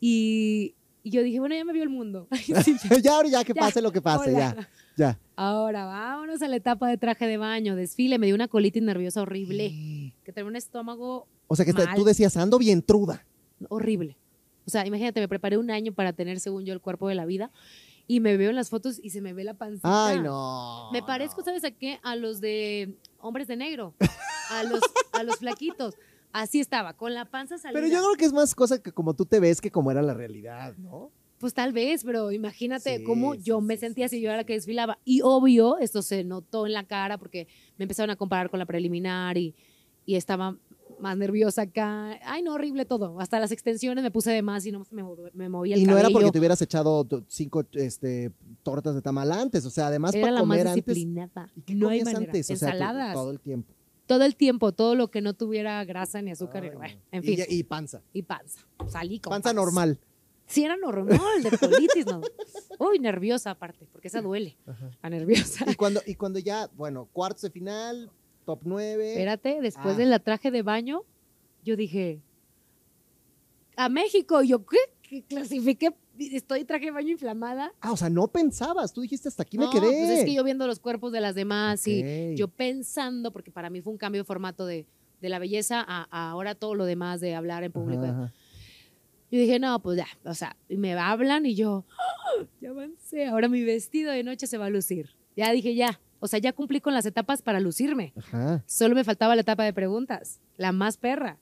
y, y yo dije, bueno, ya me vio el mundo. Sí, ya. ya, ahora ya que Ya, pase lo que pase, Hola. ya. Ya. Ahora vámonos a la etapa de traje de baño, desfile. Me dio una colitis nerviosa horrible, que tenía un estómago O sea, que Mal. tú decías, ando bien truda. horrible. O sea, imagínate, me preparé un año para tener, según yo, el cuerpo de la vida y me veo en las fotos y se me ve la pancita. Ay, no. Me parezco, no. ¿sabes a qué? A los de hombres de negro, a los, a los flaquitos. Así estaba, con la panza salida. Pero yo creo que es más cosa que como tú te ves que como era la realidad, ¿no? Pues tal vez, pero imagínate Sí, cómo sí, yo me sí, sentía si yo era la que desfilaba. Y obvio, esto se notó en la cara porque me empezaron a comparar con la preliminar y, y estaba más nerviosa acá. Ay, no, horrible todo. Hasta las extensiones me puse de más y no me, me movía el Y no cabello. era porque te hubieras echado cinco este, tortas de tamal antes, o sea, además Era para la más comer antes. disciplinada. ¿Y qué no hay manera. antes? O sea, Ensaladas. todo el tiempo. Todo el tiempo, todo lo que no tuviera grasa ni azúcar. y, Ay, bueno, no. en Y fin. Y, panza. Y panza. Salí con Panza normal. Sí, era normal, de colitis, no. Uy, nerviosa aparte, porque esa duele, Ajá. a nerviosa. Y cuando, y cuando ya, bueno, cuartos de final, top 9. Espérate, después Ah. del traje de baño, yo dije, a México, yo, ¿qué? ¿Qué clasifiqué? Estoy traje de baño inflamada. Ah, o sea, no pensabas. Tú dijiste hasta aquí me quedé. Pues es que yo viendo los cuerpos de las demás y yo pensando, porque para mí fue un cambio de formato de, de la belleza a, a ahora todo lo demás de hablar en público. Ajá. Yo dije, no, pues ya, o sea, y me hablan y yo, "Ah, ya avancé, ahora mi vestido de noche se va a lucir. Ya dije, ya, o sea, ya cumplí con las etapas para lucirme. Ajá. Solo me faltaba la etapa de preguntas, la más perra.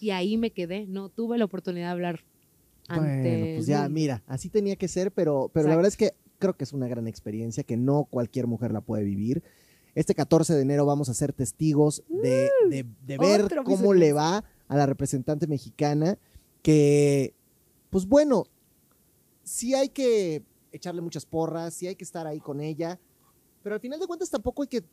Y ahí me quedé, no tuve la oportunidad de hablar ante Bueno, pues ya, mira, así tenía que ser, pero, pero la verdad es que creo que es una gran experiencia que no cualquier mujer la puede vivir. Este 14 de enero vamos a ser testigos de, de- de ver cómo le va a la representante mexicana, que, pues bueno, sí hay que echarle muchas porras, sí hay que estar ahí con ella, pero al final de cuentas tampoco hay que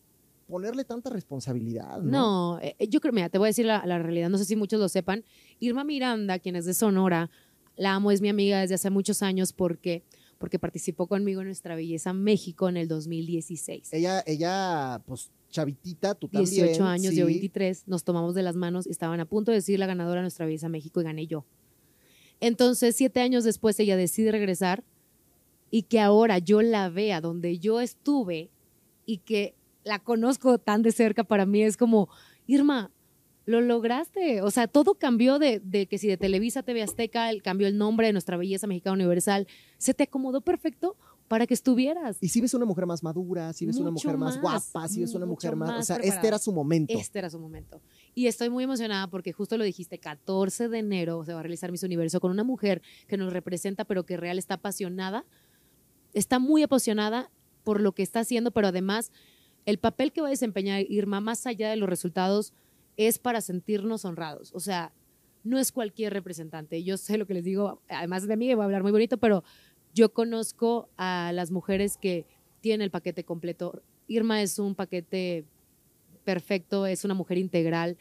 ponerle tanta responsabilidad, ¿no? No, eh, yo creo, mira, te voy a decir la, la realidad, no sé si muchos lo sepan. Irma Miranda, quien es de Sonora, la amo, es mi amiga desde hace muchos años porque, porque participó conmigo en Nuestra Belleza México en el 2016. Ella, ella, pues chavitita, tú 18 también. años, sí. yo 23, nos tomamos de las manos y estaban a punto de decir la ganadora de Nuestra Belleza México y gané yo. Entonces, siete años después, ella decide regresar y que ahora yo la vea donde yo estuve y que la conozco tan de cerca para mí es como, Irma, lo lograste. O sea, todo cambió de, de que si de Televisa TV Azteca el- cambió el nombre de Nuestra Belleza Mexicana Universal, se te acomodó perfecto para que estuvieras. Y si ves una mujer más madura, si ves una mujer más, más, guapa, si ves una mujer más, o sea, preparada. este era su momento. Este era su momento. Y estoy muy emocionada porque justo lo dijiste, 14 de enero se va a realizar Miss Universo con una mujer que nos representa, pero que real está apasionada. Está muy apasionada por lo que está haciendo, pero además el papel que va a desempeñar Irma, más allá de los resultados, es para sentirnos honrados. O sea, no es cualquier representante. Yo sé lo que les digo, además de mí, voy a hablar muy bonito, pero yo conozco a las mujeres que tienen el paquete completo. Irma es un paquete perfecto, es una mujer integral.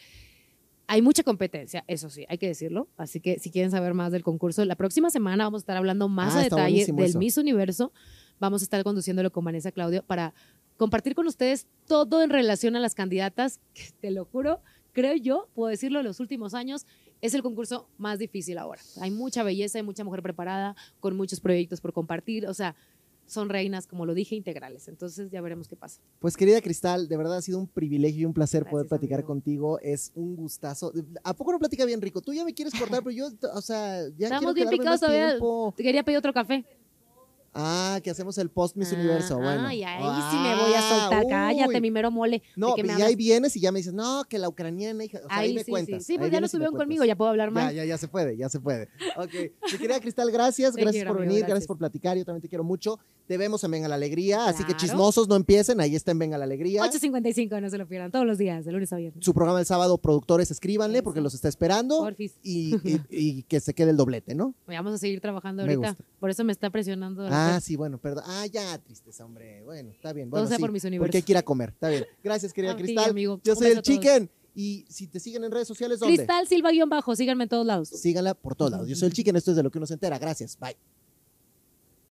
Hay mucha competencia, eso sí, hay que decirlo. Así que si quieren saber más del concurso, la próxima semana vamos a estar hablando más Ah, a detalle del eso. Miss Universo. Vamos a estar conduciéndolo con Vanessa Claudio para compartir con ustedes todo en relación a las candidatas, que te lo juro, creo yo, puedo decirlo, en los últimos años es el concurso más difícil ahora. Hay mucha belleza, hay mucha mujer preparada, con muchos proyectos por compartir, o sea, son reinas, como lo dije, integrales. Entonces ya veremos qué pasa. Pues querida Cristal, de verdad ha sido un privilegio y un placer poder platicar amigo. contigo. Es un gustazo. ¿A poco no platica bien rico? Tú ya me quieres cortar, pero yo, o sea, ya Estamos quiero bien picados todavía. quería pedir otro café. Ah, que hacemos el post Miss Ah, Universo. Bueno. Ay, ahí sí me voy a soltar. Ah, Cállate, mi mero mole. No, ¿De qué y ahí vienes y ya me dices, no, que la ucraniana, hija. O sea, ahí, Ahí me sí, cuentas. sí. Sí, pues ya estuvieron cuentas. conmigo, ya puedo hablar Ya, más. ya, ya se puede, ya se puede. Ok. Mi querida Cristal, gracias. Gracias quiero, por amigo, venir, gracias. gracias. por platicar. Yo también te quiero mucho. Te vemos en Venga la Alegría. Así que chismosos no empiecen. Ahí está en Venga la Alegría. 8.55, no se lo pierdan, todos los días, de lunes a viernes. Su programa el sábado, productores, escríbanle porque los está esperando. Porfis. Y, y- y que se quede el doblete, ¿no? Vamos a seguir trabajando ahorita. Por eso me está presionando. la Ah, sí, bueno, perdón. Ah, ya, tristeza, hombre. Bueno, está bien. Todo Bueno, sea sí, por mis porque universos. hay que ir a comer. Está bien. Gracias, querida A ti, Cristal. amigo. Yo Un soy el. Chicken. Y si te siguen en redes sociales, ¿dónde? Cristal Silva guion bajo, síganme en todos lados. Síganla por todos lados. Yo soy el Chicken. Esto es de lo que uno se entera. Gracias. Bye.